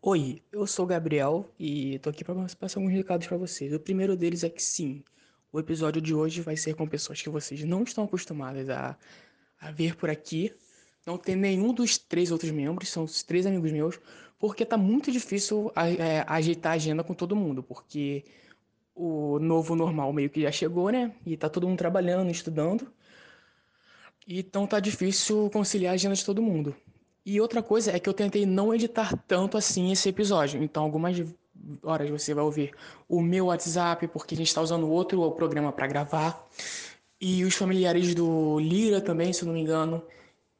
Oi, eu sou o Gabriel e tô aqui para passar alguns recados para vocês. O primeiro deles é que sim, o episódio de hoje vai ser com pessoas que vocês não estão acostumadas a, a ver por aqui. Não tem nenhum dos três outros membros, são os três amigos meus, porque tá muito difícil a, é, ajeitar a agenda com todo mundo, porque o novo normal meio que já chegou, né? E tá todo mundo trabalhando, estudando. Então tá difícil conciliar a agenda de todo mundo. E outra coisa é que eu tentei não editar tanto assim esse episódio. Então algumas horas você vai ouvir o meu WhatsApp, porque a gente está usando outro programa para gravar. E os familiares do Lira também, se eu não me engano.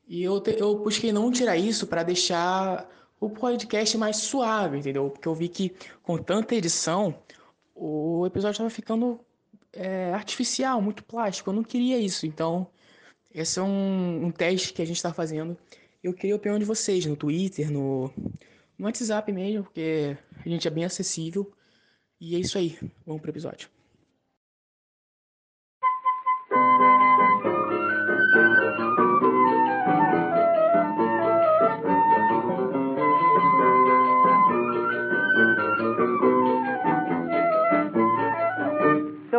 E eu, te, eu busquei não tirar isso para deixar o podcast mais suave, entendeu? Porque eu vi que com tanta edição, o episódio estava ficando é, artificial, muito plástico. Eu não queria isso. Então, esse é um, um teste que a gente está fazendo. Eu queria a opinião de vocês no Twitter, no, no WhatsApp mesmo, porque a gente é bem acessível. E é isso aí. Vamos pro episódio.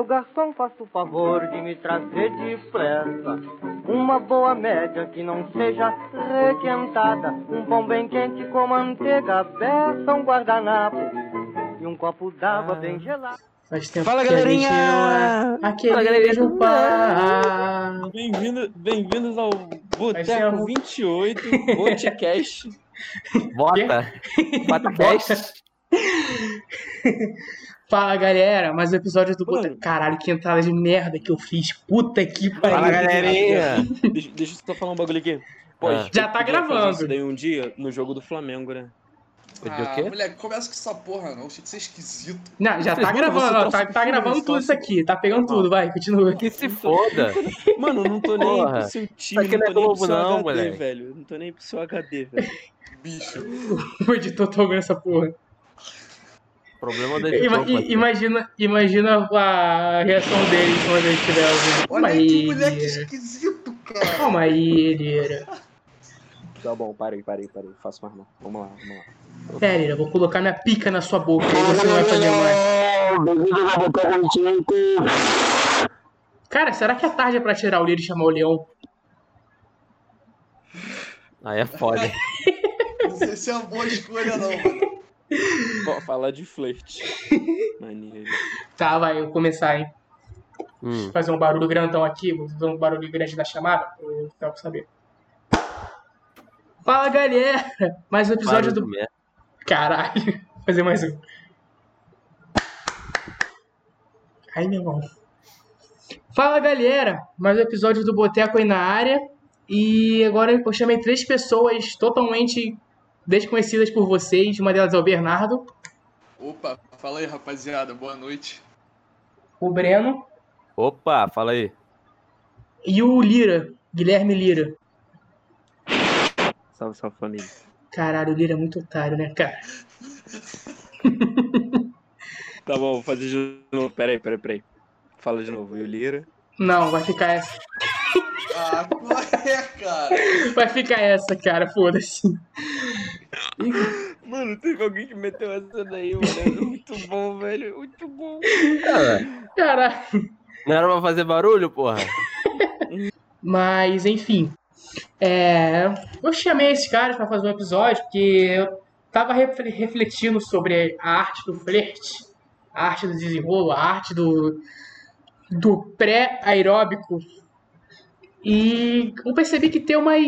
Garçom, faça o favor de me trazer depressa uma boa média que não seja requentada, um pão bem quente com manteiga, beça, um guardanapo e um copo d'água ah. bem gelado. Faz tempo Fala, galerinha! É aquele Fala, galerinha! Bem-vindo, bem-vindos ao Boteco 28, podcast. Bota! Bota Fala galera, mais um episódio do Boteco. Caralho, que entrada de merda que eu fiz. Puta que pariu. Fala galerinha! deixa, deixa eu só falar um bagulho aqui. Pô, ah. Já tá gravando. Isso daí um dia no jogo do Flamengo, né? Ah, o moleque, começa com essa porra, não. Achei que ser esquisito. Não, já tá gravando, ó, tá, tá gravando tudo isso aqui. Tá pegando tudo, vai, continua. Que se foda. Mano, não tô nem porra. pro seu time, não, não tô nem pro seu não, HD, moleque. velho. Não tô nem pro seu HD, velho. Bicho. o editor tá ouvindo essa porra. Problema editor. Ima, imagina, imagina a reação dele quando ele estiver ouvindo. Olha aí, que moleque esquisito, cara. Calma aí, Lira. Tá bom, parei, parei, parei. Faço mais não. Vamos lá, vamos lá. Pera, Lira, vou colocar minha pica na sua boca, aí você não vai fazer mais. Cara, será que é tarde pra tirar o Lira e chamar o Leão? Aí é foda. não sei se é uma boa escolha, não, mano. Pô, falar de flerte. Maneiro. Tá, vai, eu vou começar, hein? Hum. Fazer um barulho grandão aqui, vou fazer um barulho grande da chamada, pra saber. Fala, galera! Mais um episódio do. Merda. Caralho, vou fazer mais um. Ai, meu irmão. Fala, galera! Mais um episódio do Boteco aí na área. E agora eu chamei três pessoas totalmente desconhecidas por vocês. Uma delas é o Bernardo. Opa, fala aí, rapaziada. Boa noite. O Breno. Opa, fala aí. E o Lira, Guilherme Lira. Salve, salve família. Caralho, o Lira é muito otário, né, cara? tá bom, vou fazer de novo. Peraí, peraí, peraí. Fala de novo. E o Lira? Não, vai ficar essa. Ah, qual é, cara? Vai ficar essa, cara, foda-se. Mano, teve alguém que meteu essa daí, mano. Muito bom, velho. Muito bom. Caralho. Não era pra fazer barulho, porra? Mas, enfim. É, eu chamei esses caras para fazer um episódio porque eu tava refletindo sobre a arte do flerte, a arte do desenrolo, a arte do, do pré-aeróbico. E eu percebi que tem umas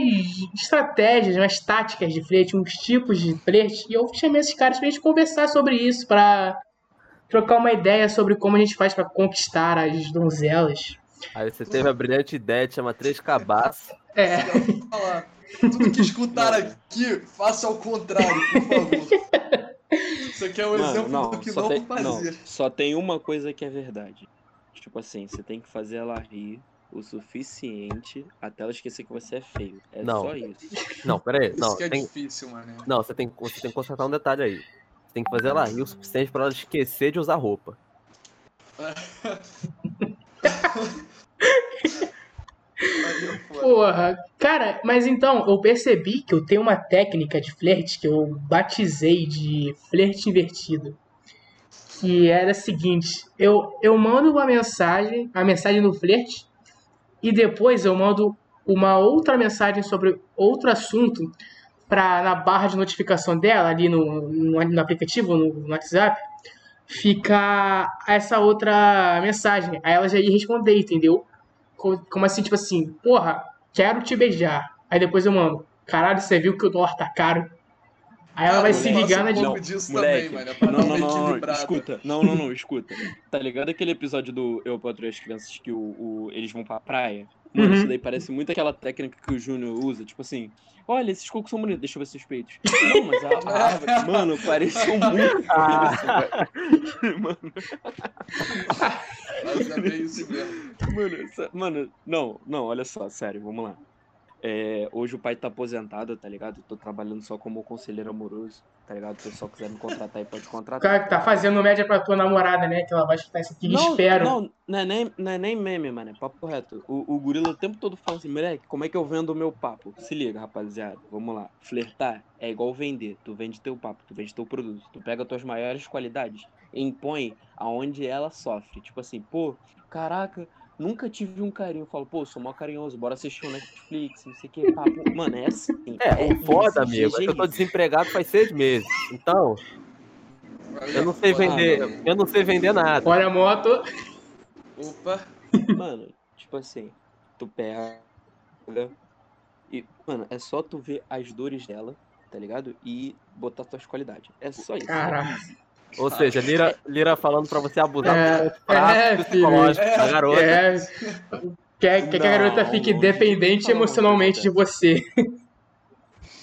estratégias, umas táticas de flerte, uns tipos de flerte, e eu chamei esses caras pra gente conversar sobre isso, para trocar uma ideia sobre como a gente faz para conquistar as donzelas. Aí você teve a brilhante ideia de chamar três cabaças. É. Tudo que escutar aqui, faça ao contrário, por favor. Isso aqui é um Mano, exemplo não, do que não tem, fazer. Não, só tem uma coisa que é verdade. Tipo assim, você tem que fazer ela rir o suficiente até ela esquecer que você é feio. É não. só isso. Não, peraí. Não, isso que é tem... difícil, mano. Não, você tem, você tem que consertar um detalhe aí. Você tem que fazer ela rir o suficiente pra ela esquecer de usar roupa. Porra, cara, mas então, eu percebi que eu tenho uma técnica de flerte que eu batizei de flerte invertido. Que era a seguinte, eu, eu mando uma mensagem, a mensagem no flerte, e depois eu mando uma outra mensagem sobre outro assunto para na barra de notificação dela, ali no, no, no aplicativo, no, no WhatsApp, fica essa outra mensagem. Aí ela já ia responder, entendeu? Como assim, tipo assim, porra, quero te beijar. Aí depois eu mando, caralho, você viu que o dólar tá caro? Aí ela vai se ligar na de. Não, disso moleque, também, mano, é não, não, não, não, escuta. Não, não, não, escuta. Tá ligado aquele episódio do Eu Patrulho as Crianças que o, o, eles vão pra praia? Mano, uhum. isso daí parece muito aquela técnica que o Júnior usa, tipo assim, olha, esses cocos são bonitos, deixa eu ver seus peitos. Não, mas a, a árvore, mano, parecem muito ah. mano. Mas é bem isso mesmo. Mano, mano, não, não, olha só, sério, vamos lá. É, hoje o pai tá aposentado, tá ligado? Eu tô trabalhando só como conselheiro amoroso, tá ligado? Se o pessoal quiser me contratar aí, pode contratar. Cara, que tá fazendo média pra tua namorada, né? Que ela vai escutar isso aqui, não, espero. Não, não é, nem, não é nem meme, mano, é papo reto. O, o gorila o tempo todo fala assim, moleque, como é que eu vendo o meu papo? Se liga, rapaziada, vamos lá. Flertar é igual vender. Tu vende teu papo, tu vende teu produto. Tu pega tuas maiores qualidades e impõe aonde ela sofre. Tipo assim, pô, caraca Nunca tive um carinho. Eu falo, pô, sou mó carinhoso, bora assistir um Netflix, não sei o que. Papo. Mano, é assim. É, é foda, amigo. É que eu tô desempregado faz seis meses. Então. Eu não sei vender. Ah, eu não sei vender nada. Olha a moto. Opa. Mano, tipo assim, tu pega. E, mano, é só tu ver as dores dela, tá ligado? E botar tuas qualidades. É só isso. Caralho. Ou seja, Lira, Lira falando pra você abusar é, do é, psicológico é, da garota. É, quer, quer que a garota fique dependente emocionalmente de você.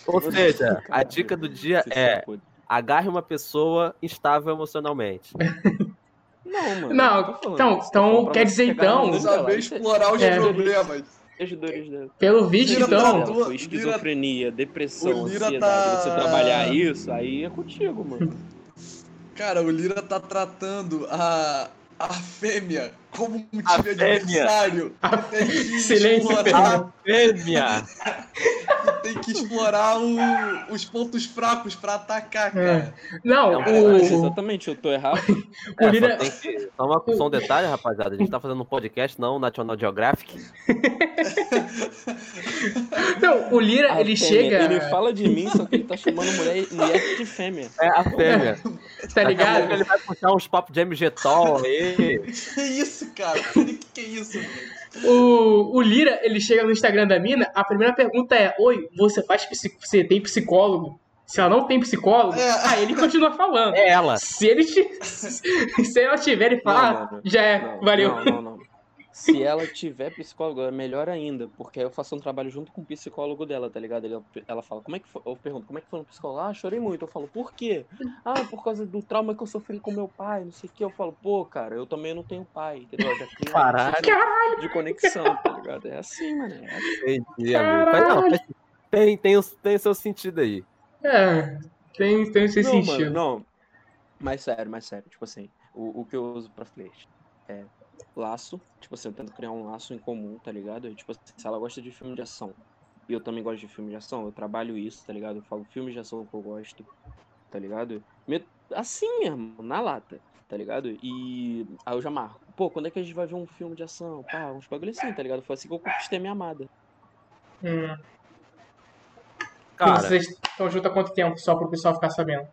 Ou seja, a dica do dia é agarre uma pessoa instável emocionalmente. Não, mano. Não, então, então quer dizer então. Saber explorar os é, problemas. Pelo vídeo, então. Tá, esquizofrenia, depressão, ansiedade. Tá... Você trabalhar isso, aí é contigo, mano. Cara, o Lira tá tratando a, a fêmea como um time adversário. A... Silêncio, a fêmea. tem que explorar o, os pontos fracos pra atacar, é. cara. É. Não, o... exatamente, eu tô errado. o é, Lira... só, que... só, uma, só um detalhe, rapaziada. A gente tá fazendo um podcast, não National Geographic. não, o Lira, a ele fêmea. chega... Ele fala de mim, só que ele tá chamando mulher, mulher de fêmea. É, a fêmea. tá ligado? Ele vai puxar uns papos de MG Tol aí. que isso, cara? Que, que é isso, mano? O, o Lira, ele chega no Instagram da mina, a primeira pergunta é: Oi, você faz você tem psicólogo? Se ela não tem psicólogo, é. aí ele continua falando. É ela. Se ele se ela tiver e falar, já é, não, valeu. Não, não, não. Se ela tiver psicólogo, é melhor ainda, porque aí eu faço um trabalho junto com o psicólogo dela, tá ligado? Ele, ela fala, como é que foi? Eu pergunto, como é que foi no psicólogo? Ah, chorei muito. Eu falo, por quê? Ah, por causa do trauma que eu sofri com meu pai, não sei o que. Eu falo, pô, cara, eu também não tenho pai, entendeu? já tenho Caralho. de conexão, tá ligado? É assim, mano. É assim. Entendi, amigo. Mas, não, mas tem, tem, tem seu sentido aí. É, tem, tem seu não, sentido. Mano, não, mais sério, mais sério. Tipo assim, o, o que eu uso pra flerte é laço, tipo assim, eu tento criar um laço em comum, tá ligado? Tipo assim, se ela gosta de filme de ação e eu também gosto de filme de ação, eu trabalho isso, tá ligado? Eu falo filmes de ação que eu gosto, tá ligado? Assim mesmo, na lata, tá ligado? E aí eu já marco. Pô, quando é que a gente vai ver um filme de ação? Pá, uns bagulho assim, tá ligado? Foi assim que eu conquistei minha amada. Hum. Cara... Vocês estão juntos há quanto tempo, só pro pessoal ficar sabendo?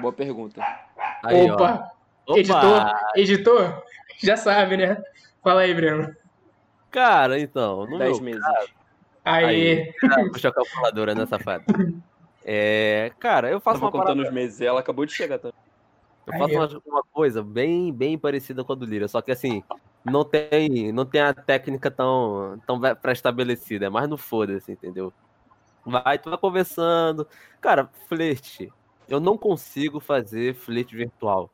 Boa pergunta. Aí, Opa! Ó. Opa! Editor, editor, já sabe, né? Fala aí, Breno. Cara, então, no 10 meses. aí. aí puxa a calculadora, né, safado? É, cara, eu faço Tava uma contando parada... os meses, ela acabou de chegar também. Eu faço uma, uma, coisa bem, bem parecida com a do Lira, só que assim, não tem, não tem a técnica tão, tão pré-estabelecida, é mais no foda-se, entendeu? Vai, tu vai conversando. Cara, flerte. Eu não consigo fazer flerte virtual.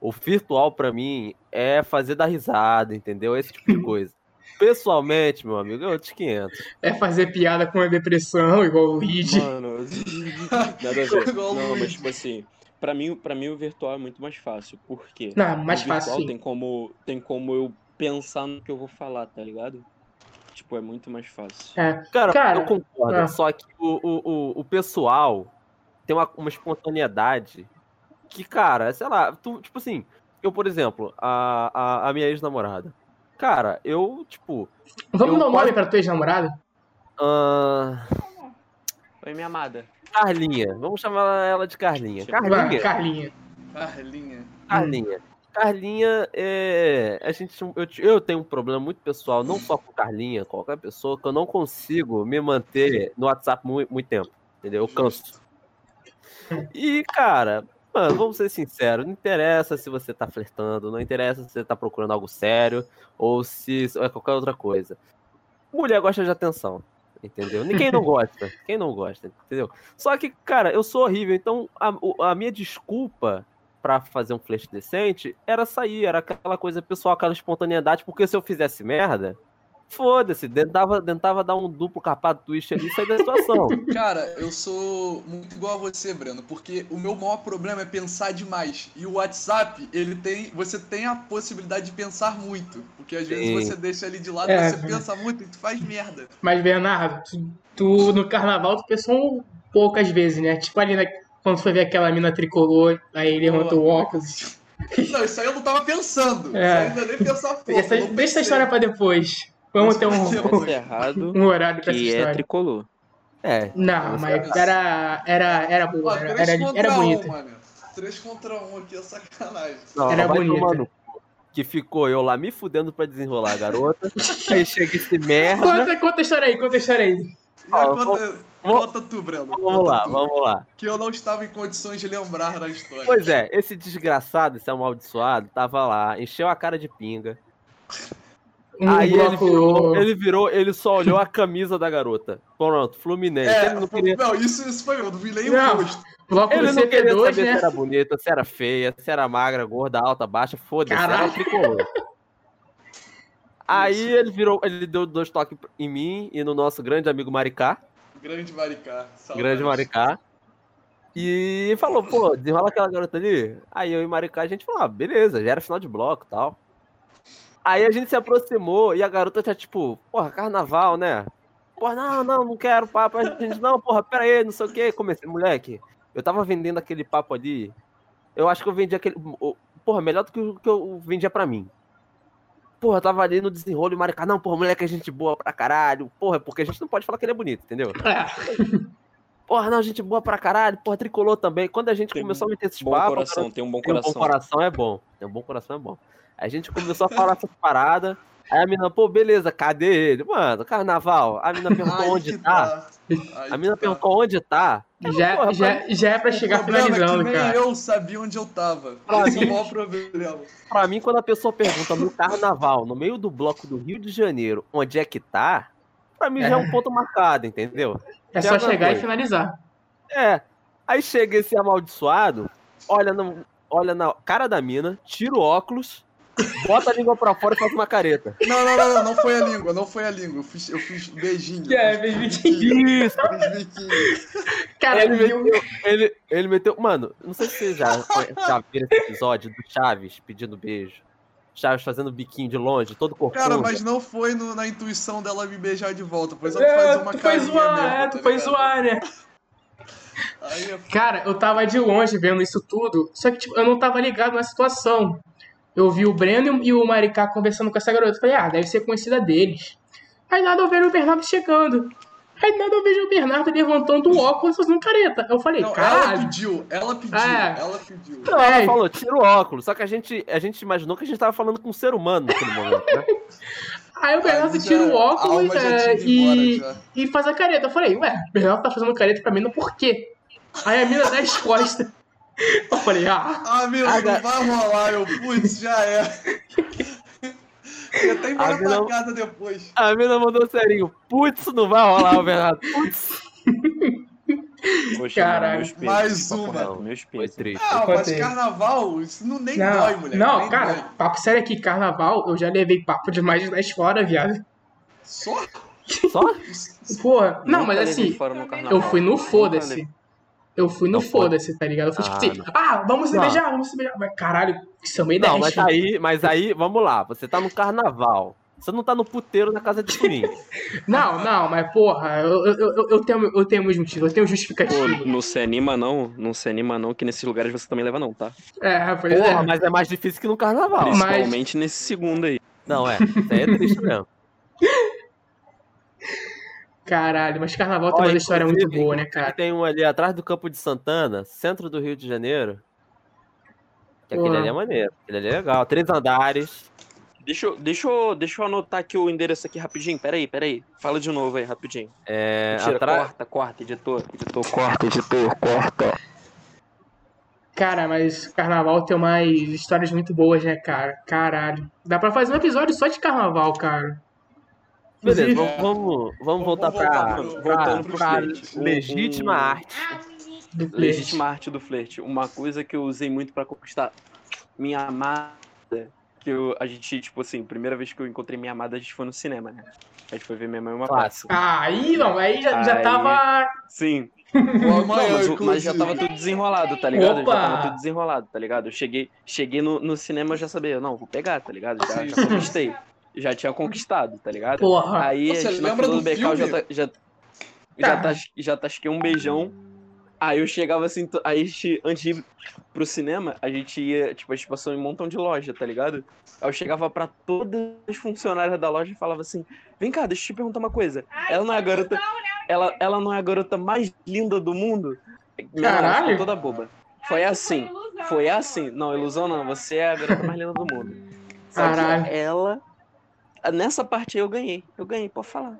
O virtual, para mim, é fazer dar risada, entendeu? Esse tipo de coisa. Pessoalmente, meu amigo, eu te 500. É fazer piada com a depressão, igual o Reed. Mano, nada a ver. Não, mas tipo assim, pra mim, pra mim o virtual é muito mais fácil. Por quê? Não, mais o fácil. Tem como, tem como eu pensar no que eu vou falar, tá ligado? Tipo, é muito mais fácil. É. Cara, Cara, eu concordo. É. Só que o, o, o, pessoal tem uma, uma espontaneidade que, cara, sei lá, tu, tipo assim, eu, por exemplo, a, a, a minha ex-namorada. Cara, eu, tipo. Vamos dar um nome pra tua ex-namorada? Uh... Oi, minha amada. Carlinha. Vamos chamar ela de Carlinha. Carlinha. Carlinha. Carlinha. Carlinha. Carlinha, é, a gente, eu, eu tenho um problema muito pessoal, não só com Carlinha, qualquer pessoa, que eu não consigo me manter no WhatsApp muito, muito tempo, entendeu? Eu canso. E, cara, mano, vamos ser sinceros, não interessa se você tá flertando, não interessa se você tá procurando algo sério ou se é qualquer outra coisa. Mulher gosta de atenção, entendeu? Ninguém não gosta, quem não gosta, entendeu? Só que, cara, eu sou horrível, então a, a minha desculpa para fazer um flash decente era sair, era aquela coisa pessoal, aquela espontaneidade, porque se eu fizesse merda, foda-se, tentava, tentava dar um duplo capado twist ali e sair da situação. Cara, eu sou muito igual a você, Breno, porque o meu maior problema é pensar demais. E o WhatsApp, ele tem. Você tem a possibilidade de pensar muito. Porque às Sim. vezes você deixa ali de lado, é, você pensa muito e tu faz merda. Mas, Bernardo, tu, tu no carnaval tu pensou poucas vezes, né? Tipo ali na, quando foi ver aquela mina tricolor, aí ele levantou o óculos. Não, isso aí eu não tava pensando. É. Isso aí nem pensar pouco. Essa, deixa a história pra depois. Vamos ter um, um, um horário pra que é tricolor. É. Não, mas era, era, era boa. Era, era, era bonita. Um, 3 contra 1 aqui é sacanagem. Não, era bonita. Que ficou eu lá me fudendo pra desenrolar a garota. aí chega esse merda. Conta, conta a história aí, conta a história aí. Ah, conta... Conta tu, Breno. Vamos lá, tu. vamos lá. Que eu não estava em condições de lembrar da história. Pois é, esse desgraçado, esse amaldiçoado, tava lá, encheu a cara de pinga. Um Aí ele virou, ele virou, ele só olhou a camisa da garota. Pronto, Fluminense. É, ele não, queria... não, isso, isso foi eu, não vi nem o rosto. Ele não queria saber né? se era bonita, se era feia, se era magra, gorda, alta, baixa, foda-se, era tricolor. Aí ele virou, ele deu dois toques em mim e no nosso grande amigo Maricá. Grande Maricá. Saudades. Grande Maricá. E falou, pô, desenrola aquela garota ali. Aí eu e Maricá, a gente falou, ah, beleza, já era final de bloco e tal. Aí a gente se aproximou e a garota tá tipo, porra, carnaval, né? Porra, não, não, não quero papo. A gente, não, porra, pera aí, não sei o que. Comecei, moleque, eu tava vendendo aquele papo ali. Eu acho que eu vendi aquele. Porra, melhor do que o que eu vendia pra mim porra, tava ali no desenrolo e Maricá, não, porra, moleque é gente boa pra caralho. Porra, porque a gente não pode falar que ele é bonito, entendeu? É. Porra, não, gente boa pra caralho. Porra, tricolor também. Quando a gente tem começou a meter esses bom papos. Coração, cara, tem um bom coração. Tem um bom coração é bom. Tem um bom coração é bom. A gente começou a falar essas paradas. Aí a menina, pô, beleza, cadê ele? Mano, carnaval. A menina perguntou onde tá. tá. a menina tá. perguntou onde tá. Já, porra, já, pra... já é pra chegar é finalizando, é que cara. eu sabia onde eu tava. Pra mim, é o maior problema. Pra mim, quando a pessoa pergunta no carnaval, no meio do bloco do Rio de Janeiro, onde é que tá, pra mim é. já é um ponto marcado, entendeu? É só chegar coisa. e finalizar. É. Aí chega esse amaldiçoado, olha, no, olha na cara da mina, tira o óculos Bota a língua pra fora e faz uma careta. Não, não, não, não, não foi a língua, não foi a língua. Eu fiz, eu fiz beijinho. É, beijinho. Isso. Fiz biquinho. Cara, ele meteu, ele, ele meteu. Mano, não sei se você já, já viram esse episódio do Chaves pedindo beijo. Chaves fazendo biquinho de longe, todo corpo. Cara, mas não foi no, na intuição dela me beijar de volta. Foi só é, fazer uma carinha foi zoar, mesmo, é, tu tá foi zoar, né? Cara, eu tava de longe vendo isso tudo, só que tipo, eu não tava ligado na situação eu vi o Breno e o Maricá conversando com essa garota. Falei, ah, deve ser conhecida deles. Aí nada eu vejo o Bernardo chegando. Aí nada eu vejo o Bernardo levantando o óculos fazendo careta. Eu falei, cara. Ela pediu, ela pediu, é. ela pediu. Não, ela é. falou, tira o óculos. Só que a gente, a gente imaginou que a gente tava falando com um ser humano naquele momento, né? Aí o Bernardo tira o óculos é, e, e faz a careta. Eu falei, ué, o Bernardo tá fazendo careta pra mim, não por quê? Aí a mina dá as costas. Eu falei, ah. Ah, meu, não vai rolar, eu, putz, já é. Eu até embora pra casa depois. A mina mandou serinho. Putz, não vai rolar, Bernardo. Putz. Caralho, mais uma. meu Foi triste. Ah, mas carnaval, isso não nem não, dói, mulher. Não, cara, dói. papo sério aqui, carnaval, eu já levei papo de mais de 10 horas, viado. Só? Só? Porra, não, mas assim, eu fui no foda-se. Eu fui no foda-se, tá ligado? Eu fui tipo ah, tipo assim, ah, vamos se não. beijar, vamos se beijar. Mas caralho, isso é uma ideia. Não, mas aí, mas aí, vamos lá, você tá no carnaval. Você não tá no puteiro na casa de swing. Não, não, mas porra, eu, eu, eu, eu tenho, eu tenho meus motivos, eu tenho Pô, justificativo. não se anima não, não se anima não, que nesses lugares você também leva não, tá? É, pois Porra, é. mas é mais difícil que no carnaval. Mas- Principalmente nesse segundo aí. Não, é. Isso aí é triste mesmo. Caralho, mas carnaval tem Ó, uma história muito boa, né, cara? Tem um ali atrás do Campo de Santana, centro do Rio de Janeiro. Que aquele ali é maneiro. Aquele ali é legal. Três andares. Deixa eu, deixa, eu, deixa eu anotar aqui o endereço aqui rapidinho, peraí, peraí. Fala de novo aí, rapidinho. É, Mentira, atrás. corta, corta, editor, editor, corta, editor, corta. Cara, mas carnaval tem umas histórias muito boas, né, cara? Caralho. Dá pra fazer um episódio só de carnaval, cara. Beleza, vamos, vamos, vamos voltar voltar pra flerte. legítima Um- arte. do. Legítima arte do flerte. Uma coisa que eu usei muito pra conquistar minha amada, que eu, a gente, tipo assim, primeira vez que eu encontrei minha amada, a gente foi no cinema, né? A gente foi ver minha mãe uma peça. Ah, aí não, aí já, já Aí- tava. Sim. Não, mas, mas já tava tudo desenrolado, tá ligado? Opa! Já tava tudo desenrolado, tá ligado? Eu cheguei, cheguei no, no cinema, eu já sabia, não, vou pegar, tá ligado? Já, já conquistei. Já tinha conquistado, tá ligado? Porra. Aí Você a gente lembra do do Becal já, filme? tá, já, Tá. já, tá, já tasquei um beijão. Aí eu chegava assim, aí a gente, antes de ir pro cinema, a gente ia, tipo, a gente passou em um montão de loja, tá ligado? Aí eu chegava pra todas as funcionárias da loja e falava assim, vem cá, deixa eu te perguntar uma coisa. Ela não é a garota. Ela, ela não é a garota mais linda do mundo? Minha Caralho. ficou toda boba. Foi assim. Foi assim. Não, ilusão não. Você é a garota mais linda do mundo. Só Caralho. ela. Nessa parte aí eu ganhei. Eu ganhei, pode falar.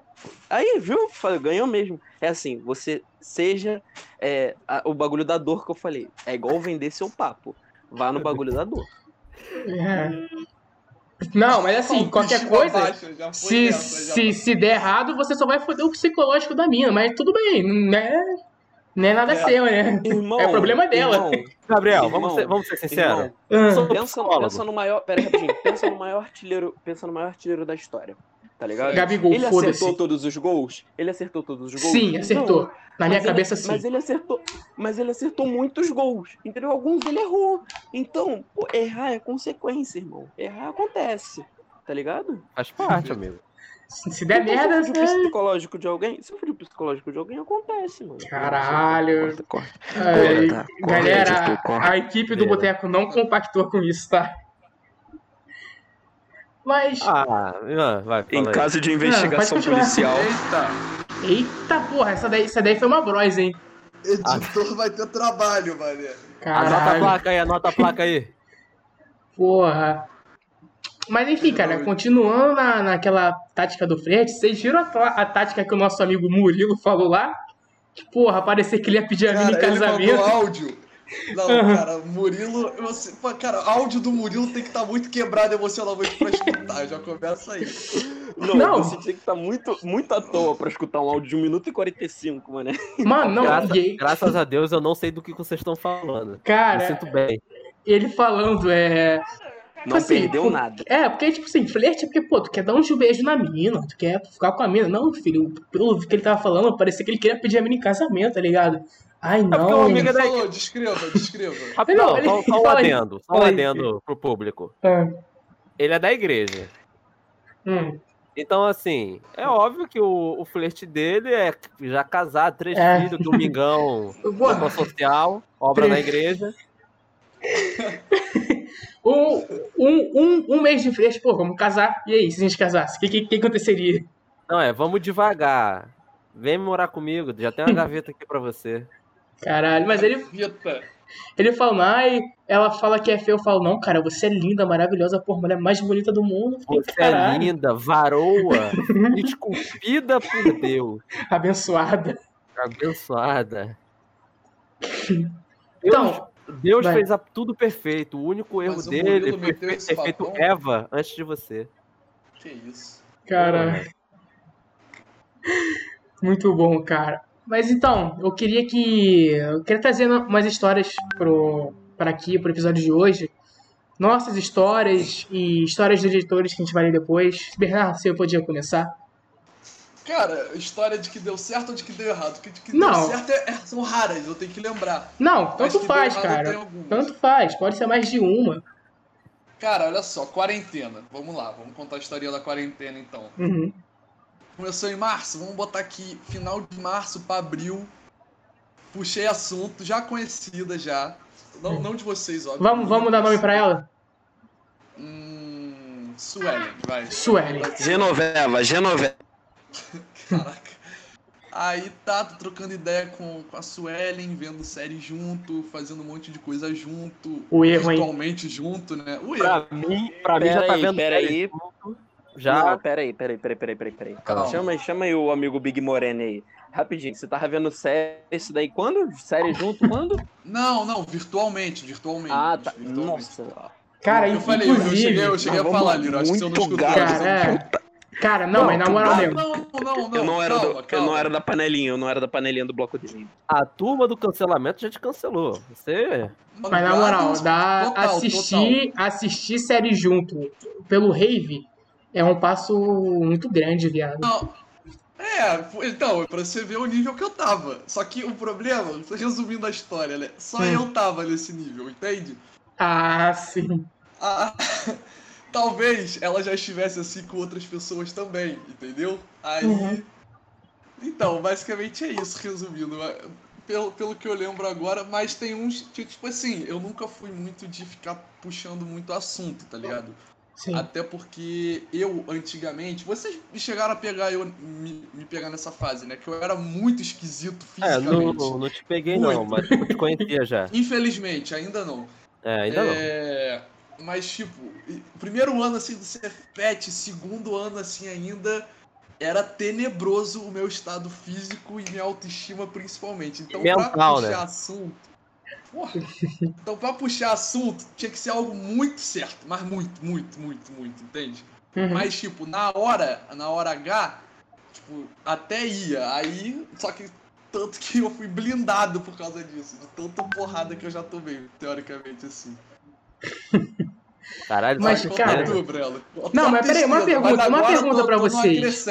Aí, viu? Falei, Ganhou mesmo. É assim, você seja é, a- o bagulho da dor que eu falei. É igual vender seu papo. Vá no bagulho da dor. É. Não, mas assim, qualquer coisa. foi Se, já. se, se der errado, você só vai foder o psicológico da mina, mas tudo bem, não é, não é nada É. seu, né? Irmão, É problema dela. irmão, Gabriel, Irmão, vamos ser, vamos ser sinceros. irmão, Ah, Pensa, pensa no maior. Pera rapidinho. Pensa no maior artilheiro. Pensa no maior artilheiro da história. Tá ligado? Gabigol, ele acertou todos os gols? Ele acertou todos os gols? Sim, acertou. Não, Na minha mas cabeça, ele, sim. Mas ele acertou. Mas ele acertou muitos gols. Entendeu? Alguns ele errou. Então, pô, errar é consequência, irmão. Errar acontece. Tá ligado? Faz parte, amigo. Se der Então, merda, se eu fudi o é... psicológico de alguém, se o psicológico de alguém, acontece, mano. Caralho. Corta, corta. Ai, Corta, galera, corta, a equipe do. Boteco não compactou com isso, tá? Mas, Ah, Ian, vai, Em caso de investigação pode continuar. policial. Eita, eita porra, essa daí, essa daí foi uma bros, hein? editor vai ter trabalho, mané. Anota a Caralho, placa aí, anota a placa aí. porra. Mas enfim, cara, continuando na, naquela tática do frete, vocês viram a, tá- a tática que o nosso amigo Murilo falou lá? Que, porra, parecia que ele ia pedir a mina em Cara, ele casamento. áudio. Não, cara, Murilo. Você, cara, áudio do Murilo tem que estar muito quebrado emocionalmente pra escutar. Já começa aí. Não, Não. você tinha que estar muito, muito à toa pra escutar um áudio de 1 minuto e 45, mano. Mano, não, Graça- graças a Deus eu não sei do que vocês estão falando. Me Cara, sinto bem. ele falando, é. Não assim, perdeu nada. É, porque, tipo assim, flerte é porque, pô, tu quer dar um beijo na mina, tu quer ficar com a mina. Não, filho, pelo que ele tava falando, parecia que ele queria pedir a mina em casamento, tá ligado? Ai, porque o não. amigo é da- falou, descreva, descreva. Rapidão, Não, ele- só, só um adendo. Só um adendo pro público. Ah, Ele é da igreja. hum, Então, assim, é óbvio que o, o flerte dele é já casado, três É. filhos, domingão, roupa social, obra na igreja. um, um, um, um mês de flerte, pô, vamos casar. E aí, se a gente casasse, o que, que, que aconteceria? Não, é, vamos devagar. Vem morar comigo, já tem uma gaveta aqui pra você. Caralho, mas ele, ele falando, ai, ela fala que é feio, eu falo, não, cara, você é linda, maravilhosa, porra, mulher mais bonita do mundo. Fiquei, Você é caralho, linda, varoa, esculpida por Deus, abençoada. abençoada. Então, Deus vai. fez a- tudo perfeito. O único erro Mas o dele foi ter feito papão. Eva antes de você. Que isso. cara, muito bom, cara. Mas então, eu queria que. Eu queria trazer umas histórias pro, para aqui, pro episódio de hoje. Nossas histórias e histórias dos editores que a gente vai ler depois. Bernardo, você podia começar? Cara, história de que deu certo ou de que deu errado? Que de que Não. deu certo é- é- são raras, eu tenho que lembrar. Não, tanto faz, errado cara. Tanto faz, pode ser mais de uma. Cara, olha só, quarentena. Vamos lá, vamos contar a história da quarentena então. Uhum. Começou em março, vamos botar aqui final de março pra abril. Puxei assunto, já conhecida já. Não, não de vocês, óbvio. Vamos, vamos dar nome pra ela? Hum. Suelen, vai. Suelen. Genoveva, Genoveva. Caraca. Aí tá, tô trocando ideia com, com a Suelen, vendo série junto, fazendo um monte de coisa junto. O erro, hein? virtualmente junto, né? O erro. Pra mim, pra mim já tá aí, vendo. pera aí. Já. Não, pera aí, pera aí, pera aí, pera aí, pera aí, pera aí. Calma. Chama, aí- chama aí o amigo Big Moreno aí. Rapidinho, você tava vendo série isso daí quando? Série junto quando? Não, não, virtualmente, virtualmente. Ah, tá. virtualmente. Nossa. Cara, eu falei, eu inclusive... cheguei, eu cheguei a falar, Liro, acho que você não escutou. eu- Cara, é. Cara, não, mas na moral mesmo. não, não, não, eu não era calma, do, eu calma. não era da panelinha, eu não era da panelinha do bloco dele. A turma do cancelamento já te cancelou. Você. Mas na moral, dá Total, assistir, assistir série junto pelo Rave é um passo muito grande, viado. Não. É, então, pra você ver o nível que eu tava. Só que o problema, resumindo a história, né? Só Hum. eu tava nesse nível, entende? Ah, sim. Ah, talvez ela já estivesse assim com outras pessoas também, entendeu? Aí. Uhum. Então, basicamente é isso, resumindo. Pelo, pelo que eu lembro agora, mas tem uns. que, Tipo assim, eu nunca fui muito de ficar puxando muito assunto, tá ligado? Sim. Até porque eu, antigamente, vocês chegaram a pegar eu me, me pegar nessa fase, né? Que eu era muito esquisito É, fisicamente. não, não te peguei não, mas eu te conhecia já. Infelizmente, ainda não. É, ainda não. Mas, tipo, primeiro ano assim do Cefpet, segundo ano assim ainda, era tenebroso o meu estado físico e minha autoestima principalmente. Então, pra Mental, puxar né? assunto. Porra. Então, pra puxar assunto, tinha que ser algo muito certo, mas muito, muito, muito, muito, entende? Uhum. Mas, tipo, na hora, na hora H, tipo, até ia. Aí, só que tanto que eu fui blindado por causa disso. De tanta porrada que eu já tomei, teoricamente, assim. Caralho, Mas, Conta cara- tu. Não, mas peraí, uma pergunta, uma pergunta numa vocês.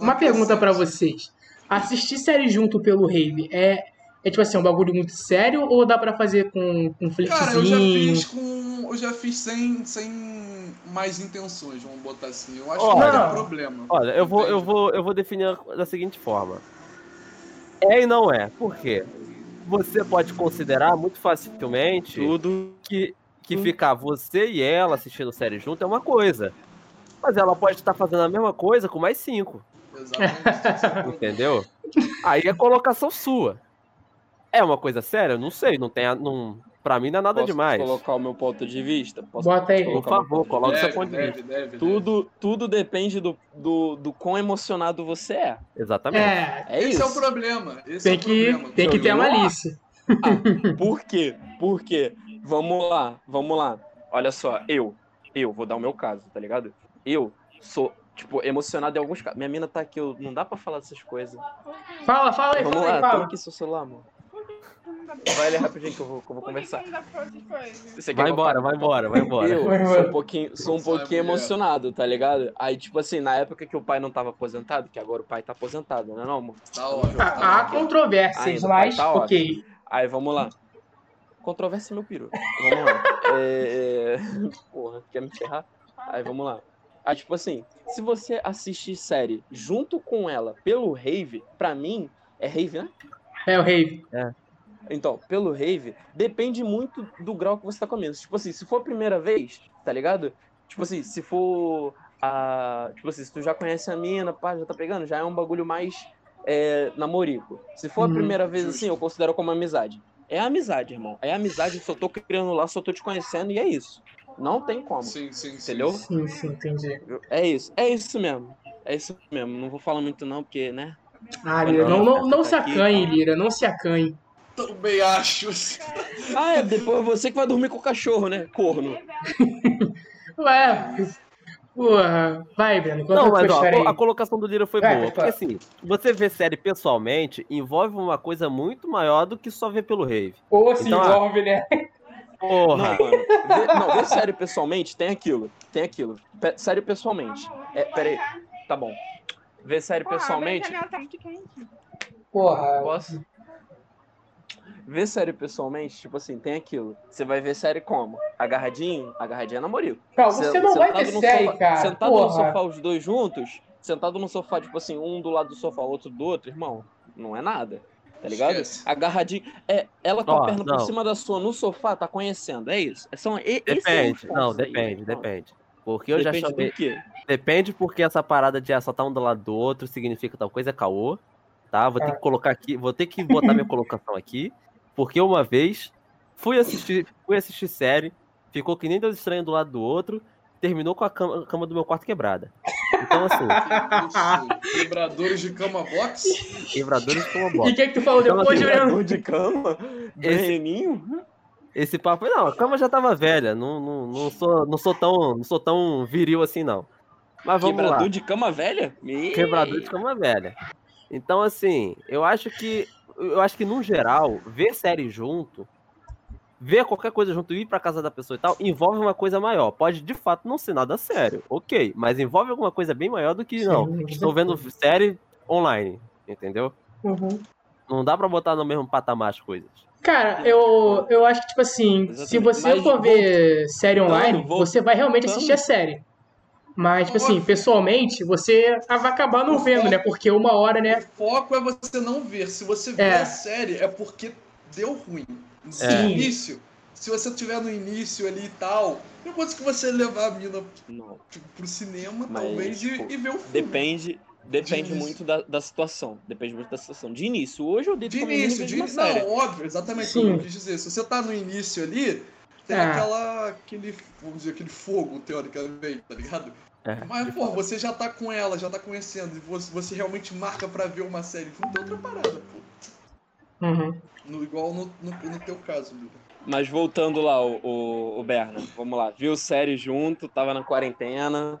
Uma pergunta pra crescente. vocês. Assistir série junto pelo Rave é, é tipo assim, um bagulho muito sério ou dá pra fazer com, com Cara, eu já fiz com. Eu já fiz sem, sem mais intenções, vamos botar assim. Eu acho Olha- que não tem problema. Olha, eu vou, eu vou, eu vou definir da seguinte forma. É e não é. Por quê? Você pode considerar muito facilmente Tudo. que, que ficar você e ela assistindo série junto é uma coisa. Mas ela pode estar fazendo a mesma coisa com mais cinco, Exatamente. entendeu? Aí é colocação sua. É uma coisa séria? Não sei, não tem. Não, pra mim não é nada Posso demais. colocar o meu ponto de vista? Posso Bota aí. Por favor, coloque seu deve, ponto de deve, vista. deve, deve. Tudo, tudo depende do, do, do quão emocionado você é. Exatamente. É, É Esse isso. é o problema. Esse tem é o que, problema. tem que ter a malícia. Por quê? Por quê? Vamos lá, vamos lá. Olha só, eu, eu, vou dar o meu caso, tá ligado? Eu sou, tipo, emocionado em alguns casos. Minha mina tá aqui, eu, não dá pra falar dessas coisas. Fala, fala aí, Vamos fala aí, lá, toma fala. aqui seu celular, amor. Vai ali rapidinho que eu vou, que eu vou conversar. Vai embora, vai embora, vai embora. Eu sou um pouquinho, sou um Sai, pouquinho emocionado, tá ligado? Aí, tipo assim, na época que o pai não tava aposentado, que agora o pai tá aposentado, né não, amor? Tá ótimo. Há, tá controvérsias, mas tá ok. Aí, vamos lá. Controvérsia meu peru. Vamos lá. É, é, Porra, quer me ferrar? Aí, vamos lá. Aí, tipo assim, se você assistir série junto com ela pelo Rave, pra mim, é Rave, né? É o Rave. Então, pelo Rave, depende muito do grau que você tá comendo. Tipo assim, se for a primeira vez, tá ligado? Tipo assim, se for a. Tipo assim, se tu já conhece a mina, pá, já tá pegando, já é um bagulho mais é, namorico. Se for Uhum, a primeira vez justo. assim, eu considero como amizade. É amizade, irmão. É amizade, só tô criando lá, só tô te conhecendo e é isso. Não tem como. Sim, sim, sim. Entendeu? Sim, sim, entendi. É isso. É isso mesmo. É isso mesmo. Não vou falar muito não, porque, né? Ah, Lira, não, não, não se Tá aqui, acanhe. Lira, não se acanhe. Também acho. Ah, é, depois você que vai dormir com o cachorro, né? Corno. Ué, porra. Vai, Breno, Não, mas ó, a colocação do Lira foi É, boa. Porque assim, você vê série pessoalmente envolve uma coisa muito maior do que só ver pelo rave. Ou se Então, ah, envolve, né? Porra. Não, mano. Vê, não, vê sério pessoalmente, tem aquilo. Tem aquilo. Pe sério pessoalmente. É, peraí. Tá bom. Vê sério pessoalmente. Porra. Posso? Ver série pessoalmente, tipo assim, tem aquilo. Você vai ver série como? Agarradinho? Agarradinho é namorico. Não, você não vai ver série, sofá, cara. Sentado Porra. no sofá os dois juntos, sentado no sofá, tipo assim, um do lado do sofá, outro do outro, irmão, não é nada. Tá ligado? Esquece. Agarradinho. É, ela com Ó, a perna não. por cima da sua no sofá, tá conhecendo, é isso? São, e, esse é Depende. ponto Não, aí, depende, irmão. depende. Porque eu já Depende chamei. do quê? Depende porque essa parada de ah, só tá um do lado do outro significa tal coisa é caô, tá? Vou ter que colocar aqui, vou ter que botar minha colocação aqui, porque uma vez fui assistir, fui assistir série, ficou que nem dois estranhos do lado do outro, terminou com a cama, a cama do meu quarto quebrada. Então assim. Quebradores de cama box? quebradores como E o que, que tu falou Então, depois, assim, Juliano? Dor de cama? Esse- Breninho? Esse papo, não, a cama já tava velha, não, não, não sou, não sou tão, não sou tão viril assim não. Mas vamos lá. Quebrador de cama velha? Quebrador de cama velha. Então, assim, eu acho que. Eu acho que, no geral, ver série junto, ver qualquer coisa junto, ir pra casa da pessoa e tal, envolve uma coisa maior. Pode, de fato, não ser nada sério, ok. Mas envolve alguma coisa bem maior do que, não, Sim, estou vendo série online, entendeu? Uhum. Não dá pra botar no mesmo patamar as coisas. Cara, eu, eu acho que, tipo assim, se Exatamente. você Mas for ver série online, voltando, você vai realmente assistir a série. Mas, tipo assim, pessoalmente, você vai acabar não vendo, né? Porque uma hora, né? O foco é você não ver. Se você vê É. a série, é porque deu ruim. No Sim. início, se você estiver no início ali e tal, depois que você levar a mina Não. tipo, pro cinema, Mas, talvez, e- tipo, e, ver o filme. Depende, depende início. muito da, da situação. Depende muito da situação. De início, hoje eu deito De e início, de uma início. série. Não, óbvio, exatamente Sim. o que eu quis dizer. Se você tá no início ali, tem Ah. aquela. aquele. Vamos dizer, aquele fogo, teoricamente, tá ligado? É, Mas, pô, você já tá com ela, já tá conhecendo, e você, você realmente marca pra ver uma série. Não tem outra parada, pô. Uhum. No, igual no, no, no teu caso, Lula. Mas voltando lá, o, o, o Berna, vamos lá. Viu série junto, tava na quarentena.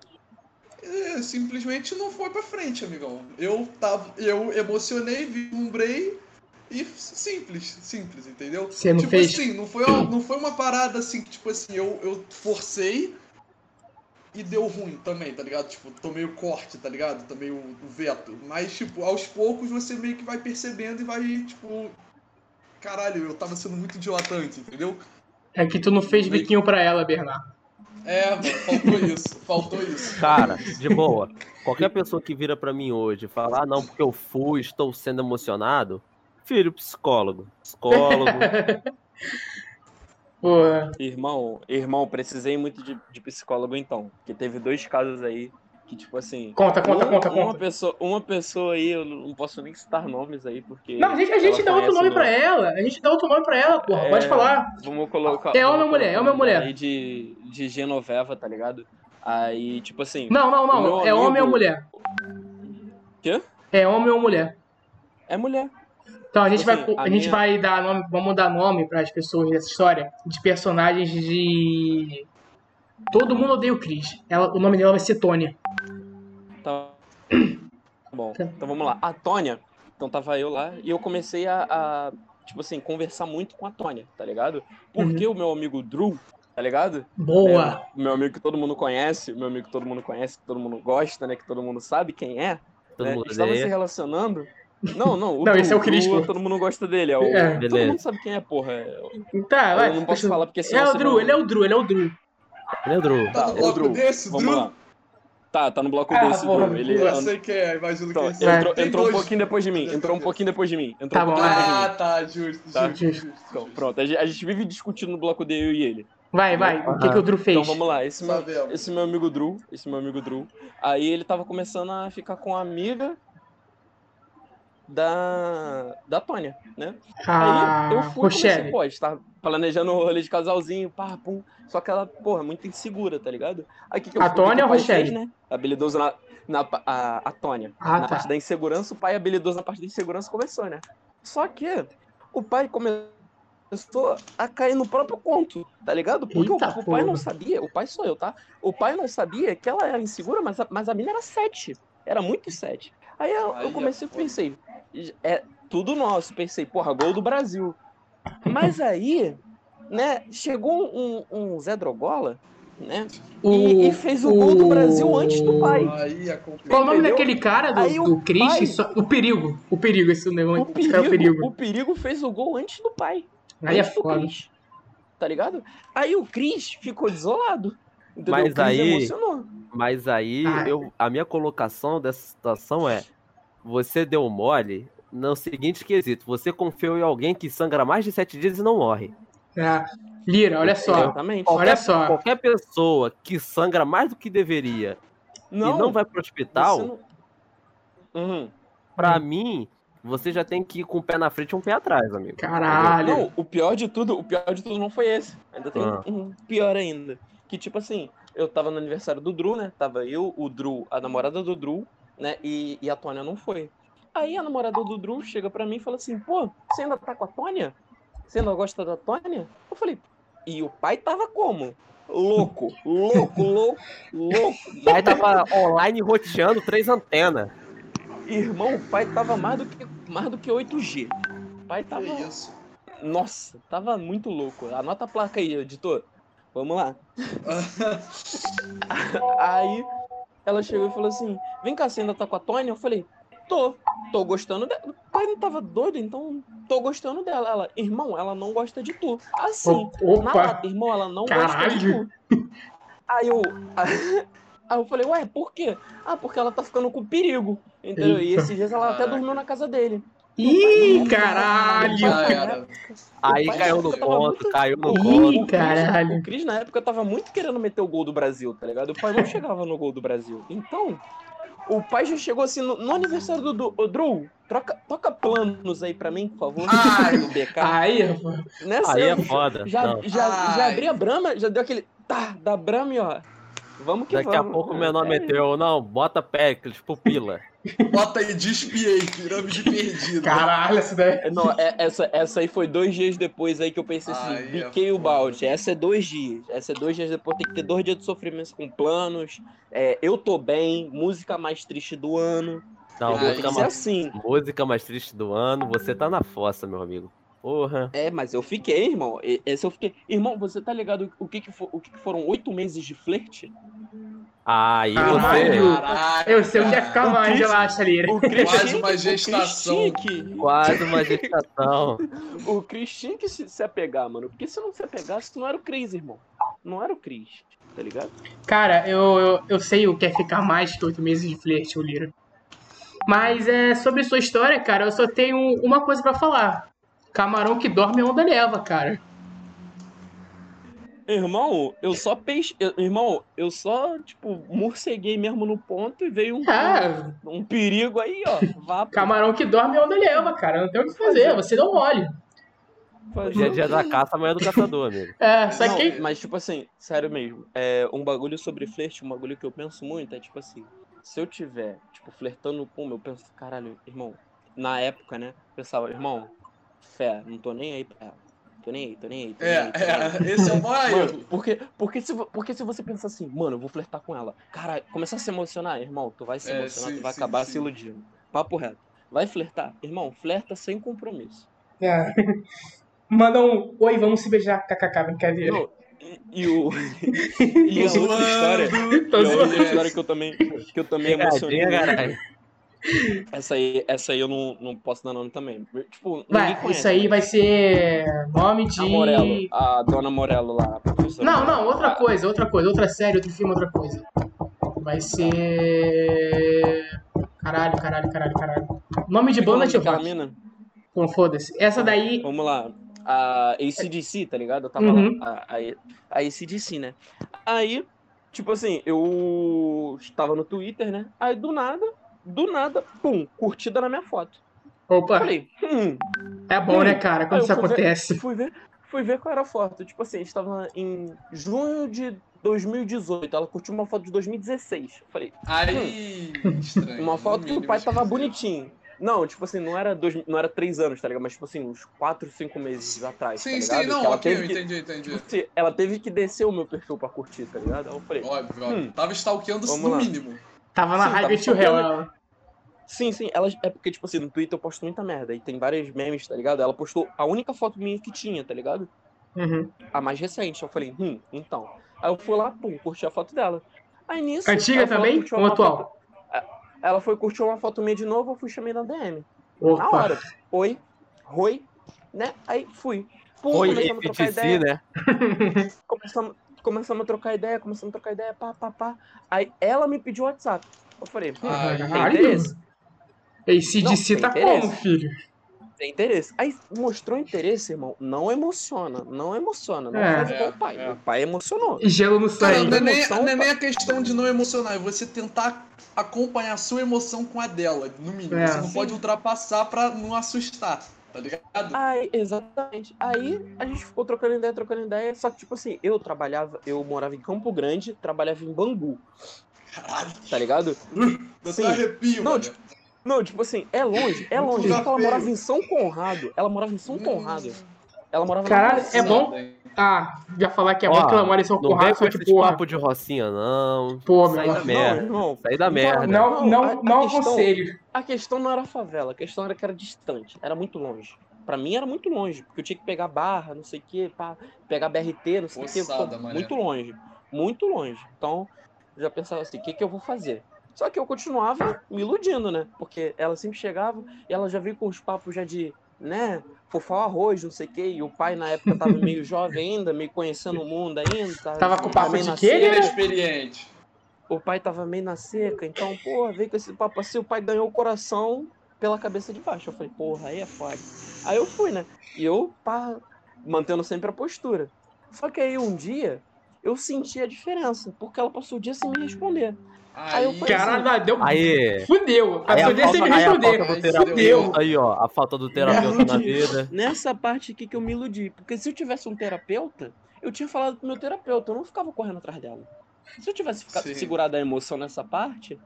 É, simplesmente não foi pra frente, amigão. Eu tava. Eu emocionei, vibrei e simples, simples, entendeu? Você não tipo fez? assim, não foi, uma, não foi uma parada assim que, tipo assim, eu, eu forcei e deu ruim também, tá ligado? Tipo, tomei o corte, tá ligado? Tomei o, o veto. Mas, tipo, aos poucos você meio que vai percebendo e vai, tipo. Caralho, eu tava sendo muito dilatante, entendeu? É que tu não fez biquinho pra ela, Bernardo. É, faltou isso, faltou isso. Cara, de boa. Qualquer pessoa que vira pra mim hoje e fala, ah, não, porque eu fui, estou sendo emocionado, filho, psicólogo. Psicólogo. Pô, Irmão, irmão, precisei muito de, de psicólogo então. Porque teve dois casos aí que, tipo assim. conta, conta, uma, conta, uma conta. pessoa, uma pessoa aí, eu não posso nem citar nomes aí, porque. Não, a gente, a gente dá outro nome meu- pra ela. A gente dá outro nome pra ela, porra. É, Pode falar. Vamos colocar. É homem ou mulher? É homem ou mulher? Aí de, de Genoveva, tá ligado? Aí, tipo assim. Não, não, não. É homem amigo- ou mulher? Quê? É homem ou mulher? É mulher. Então a gente, Assim, vai, a a gente minha- vai dar nome, vamos dar nome para as pessoas dessa história de personagens de. Todo mundo odeia o Chris. Ela, o nome dela vai ser Tônia. Tá bom. Então vamos lá. A Tônia, então tava eu lá e eu comecei a, a, tipo assim, conversar muito com a Tônia, tá ligado? Porque Uhum. o meu amigo Drew, tá ligado? Boa! É, o meu amigo que todo mundo conhece, o meu amigo que todo mundo conhece, que todo mundo gosta, né? Que todo mundo sabe quem é. Todo né? mundo Estava se relacionando. Não, não, o Não, Drew, esse é o Drew, pô. todo mundo gosta dele. É o, É. Todo mundo sabe quem é, porra. É- Tá, vai. Eu não posso falar porque senão É o Drew, vai- ele é o Drew, ele é o Drew. Leandro, Tá Tá, no ô, bloco Drew, desse, Vamos Drew? lá. Tá, tá no bloco Ah, desse, porra, Drew. Ele Eu an- sei quem é, imagino Então, quem é. entrou, entrou um pouquinho depois de mim. Entrou um pouquinho depois de mim. Entrou Tá um bom, Ah, mim. tá, justo, Tá. justo, justo. Então, pronto. A gente, a gente vive discutindo no bloco dele, eu e ele. Vai, vai. O que, que o Drew fez? Então vamos lá. Esse meu, esse meu amigo Drew, esse meu amigo Drew, aí ele tava começando a ficar com a amiga da da Tônia, né? Ah, Aí eu fui Rochelle. pô, a gente tava planejando o rolê de casalzinho, pá, pum. Só que ela, porra, muito insegura, tá ligado? Aí o que, que eu A o Tônia o ou Rochelle? fez, né? Habilidoso na. na a, a Tônia. Ah, na tá. parte da insegurança, o pai habilidoso na parte da insegurança começou, né? Só que o pai começou a cair no próprio conto, tá ligado? Porque o, Eita o pai não sabia, o pai sou eu, tá? O pai não sabia que ela era insegura, mas a, mas a mina era sete. Era muito sete. Aí eu, eu é comecei e pensei, é tudo nosso. Pensei, porra, gol do Brasil. Mas aí, né, chegou um, um Zé Drogola né? O, E, e fez o, gol do Brasil antes do pai. Aí é. Qual o nome daquele cara do, Aí o do Chris? pai- Só- O perigo. O perigo, esse nome. O cara é o perigo, perigo. o perigo fez o gol antes do pai. Aí é foda. Cris. Tá ligado? Aí o Cris ficou desolado. Entendeu? Mas aí- emocionou. Mas aí, Ah. eu, a minha colocação dessa situação é: você deu mole no seguinte quesito: você confiou em alguém que sangra mais de sete dias e não morre. É. Lira, olha só. Exatamente. Olha só. Qualquer pessoa que sangra mais do que deveria e não vai pro hospital, não- Uhum. pra mim, você já tem que ir com o pé na frente e um pé atrás, amigo. Caralho. Não, o pior de tudo, o pior de tudo não foi esse. Ainda tem Ah. um pior ainda. Que tipo assim, eu tava no aniversário do Drew, né? Tava eu, o Drew, a namorada do Drew, né? E, e a Tônia não foi. Aí a namorada do Drew chega pra mim e fala assim, pô, você ainda tá com a Tônia? Você ainda gosta da Tônia? Eu falei, e o pai tava como? Louco, louco, louco, louco. O pai tava online roteando três antenas. Irmão, o pai tava mais do que, mais do que 8G. O pai tava. Que isso? Nossa, tava muito louco. Anota a placa aí, editor. Vamos lá. Aí ela chegou e falou assim: Vem cá, você ainda tá com a Tônia? Eu falei: Tô, tô gostando dela. O pai não tava doido, então tô gostando dela. Ela, irmão, ela não gosta de tu. Assim, na Opa. lata, irmão, ela não gosta de Caralho. tu. Aí eu. Aí eu falei, ué, por quê? Ah, porque ela tá ficando com perigo. Entendeu? E esses dias ela até dormiu na casa dele. Ih, caralho. Aí caiu no ponto, caiu no Ih, ponto. O Cris- caralho. O Cris, na época, tava muito querendo meter o gol do Brasil, tá ligado? O pai não chegava no gol do Brasil. Então, o pai já chegou assim, no, no aniversário do, Drew, troca, toca planos aí pra mim, por favor, Ai. do BK. Aí. Nessa, Aí é foda. Já, Não. já, já abri a Brahma, já deu aquele tá da Brahma e ó, vamos que Daqui vamos. a pouco o menor É, meteu, não, bota Pericles, pupila. Bota aí, despiei, pirâmide perdida. Caralho, essa daí. É, Não, é- essa, essa aí foi dois dias depois aí que eu pensei assim, Ai, é biquei o foda. balde. Essa é dois dias. Essa é dois dias depois, tem que ter dois dias de sofrimento com planos. É, eu tô bem, música mais triste do ano. Não, música mais, assim. música mais triste do ano, você tá na fossa, meu amigo. Porra. É, mas eu fiquei, irmão. Esse eu fiquei. Irmão, você tá ligado o que, que, for- o que que foram oito meses de flerte? Aí Caralho. você. Caraca. Eu sei onde é ficar O mais, relaxa, Lira. O Cris Quase uma que- gestação. que- Quase uma gestação. O Cris tinha que se, se apegar, mano. Porque se não se apegasse, não era o Cris, irmão. Não era o Cris, tá ligado? Cara, eu, eu, eu sei o que é ficar mais que oito meses de flerte, o Lira. Mas é sobre sua história, cara, eu só tenho uma coisa pra falar. Camarão que dorme onda leva, cara. Irmão, eu só peixe. Irmão, eu só, tipo, morceguei mesmo no ponto e veio um, É, um perigo aí, ó. Vá camarão que dorme onda leva, cara. Não tem o que fazer, você não mole. fazer Dia a o dia da caça, amanhã do caçador, amigo. É, só Não, que. Mas, tipo assim, sério mesmo, é um bagulho sobre flerte, um bagulho que eu penso muito é, tipo assim, se eu tiver, tipo, flertando com eu penso, caralho, irmão, na época, né, eu pensava, irmão, fé, não tô nem aí pra ela. Tô nem aí, tô nem aí. Tô nem É, aí, tô nem aí. é, esse é o maior Mano, porque, porque, se, porque se você pensa assim, mano, eu vou flertar com ela, cara, começar a se emocionar, irmão, tu vai se É, emocionar, sim, tu vai sim, acabar sim. se iludindo. Papo reto. Vai flertar, irmão, flerta sem compromisso. É. Manda um. Oi, vamos se beijar. KKK, brincadeira. Não, e, e o. e a outra história. Tô E a outra história que eu também, que eu também emocionei. Caralho. Essa aí, essa aí eu não, não posso dar nome também. Tipo, Vai, isso aí né? vai ser nome de. A Morello, a dona Morello lá. Não, não, outra Ah, coisa, outra coisa, outra série, outro filme, outra coisa. Vai ser. Caralho, caralho, caralho, caralho. Nome de é banda nome de daquela rock. mina? Então foda-se. Essa daí. Vamos lá. A ACDC, tá ligado? Eu tava Uhum. lá. A, a, a ACDC, né? Aí, tipo assim, eu estava no Twitter, né? Aí do nada, do nada, pum, curtida na minha foto. Opa, Falei, hum, é bom, né, cara, quando Aí isso fui ver- acontece. Fui ver, fui ver qual era a foto. Tipo assim, a gente tava em junho de 2018. Ela curtiu uma foto de 2016. Falei, Aí, estranho. uma foto que o pai tava bonitinho. Não, tipo assim, não era, dois, não era três anos, tá ligado? Mas, tipo assim, uns quatro, cinco meses atrás, Sim, tá ligado? sim, não, ela ok, eu teve que, entendi, entendi. tipo assim, ela teve que descer o meu perfil pra curtir, tá ligado? Aí eu falei, Óbvio, óbvio. Hum. Tava stalkeando no lá. mínimo. Tava na tava de Hell. ela. sim, sim, ela, é porque, tipo assim, no Twitter eu posto muita merda. E tem vários memes, tá ligado? Ela postou a única foto minha que tinha, tá ligado? Uhum. a mais recente. Eu falei, hum, então. Aí eu fui lá, pum, curti a foto dela. Aí nisso. Antiga também? Ou atual? foto- Ela foi curtir uma foto minha de novo, eu fui chamei na DM. Na Opa. hora. Oi, oi, né? Aí fui. Pum, Oi, começamos a trocar ideia. né? Começamos, começamos a trocar ideia, começamos a trocar ideia, pá, pá, pá. Aí ela me pediu o WhatsApp. Eu falei, Ai, tem interesse? Esse Não, DC tem tá como, filho? Tem interesse. Aí mostrou interesse, irmão. Não emociona, não emociona. Não É. faz igual É, o pai. é. O pai emocionou. E gelo no sangue. não é, nem, emoção, não é nem pá. a questão de não emocionar, é você tentar acompanhar a sua emoção com a dela, no mínimo. É. Você não Sim. pode ultrapassar pra não assustar, tá ligado? Aí, exatamente. Aí a gente ficou trocando ideia, trocando ideia. Só que, tipo assim, eu trabalhava, eu morava em Campo Grande, trabalhava em Bangu, Caralho, tá ligado? Sim. arrepio, Não, tipo, Não, tipo assim, é longe, é longe. Só que ela morava em São Conrado. Ela morava em São Conrado. Ela morava Caralho, na é bom? Ah, já falar que é bom Ó, que ela mora em São Não Conrado, só que porra. papo de rocinha, não. Pô, Sai meu da irmão. merda. Não. Sai da merda. Não, Não, não, a- não a questão- aconselho. A questão não era favela, a questão era que era distante, era muito longe. Pra mim era muito longe, porque eu tinha que pegar barra, não sei o que, pegar BRT, não sei o que, mané. muito longe, muito longe. Então, eu já pensava assim, o que, que eu vou fazer? Só que eu continuava me iludindo, né? Porque ela sempre chegava e ela já veio com os papos já de, né, fofar o arroz, não sei o que, e o pai na época tava meio jovem ainda, meio conhecendo o mundo ainda. Tava com papo meio de na quê, seca. né? Inexperiente. O pai tava meio na seca, então, porra, veio com esse papo assim, o pai ganhou o coração pela cabeça de baixo. Eu falei, porra, aí é foda. Aí eu fui, né? E eu, pá, mantendo sempre a postura. Só que aí um dia eu senti a diferença, porque ela passou o dia sem me responder. Aí eu Aí, falei, Caralho, não, deu. Aí. Fudeu. Aí a falta, aí a responder. falta do fudeu. Aí, ó, a falta do terapeuta na vida. Nessa parte aqui que eu me iludi. Porque se eu tivesse um terapeuta, eu tinha falado pro meu terapeuta, eu não ficava correndo atrás dela. Se eu tivesse ficado Sim. segurado a emoção nessa parte,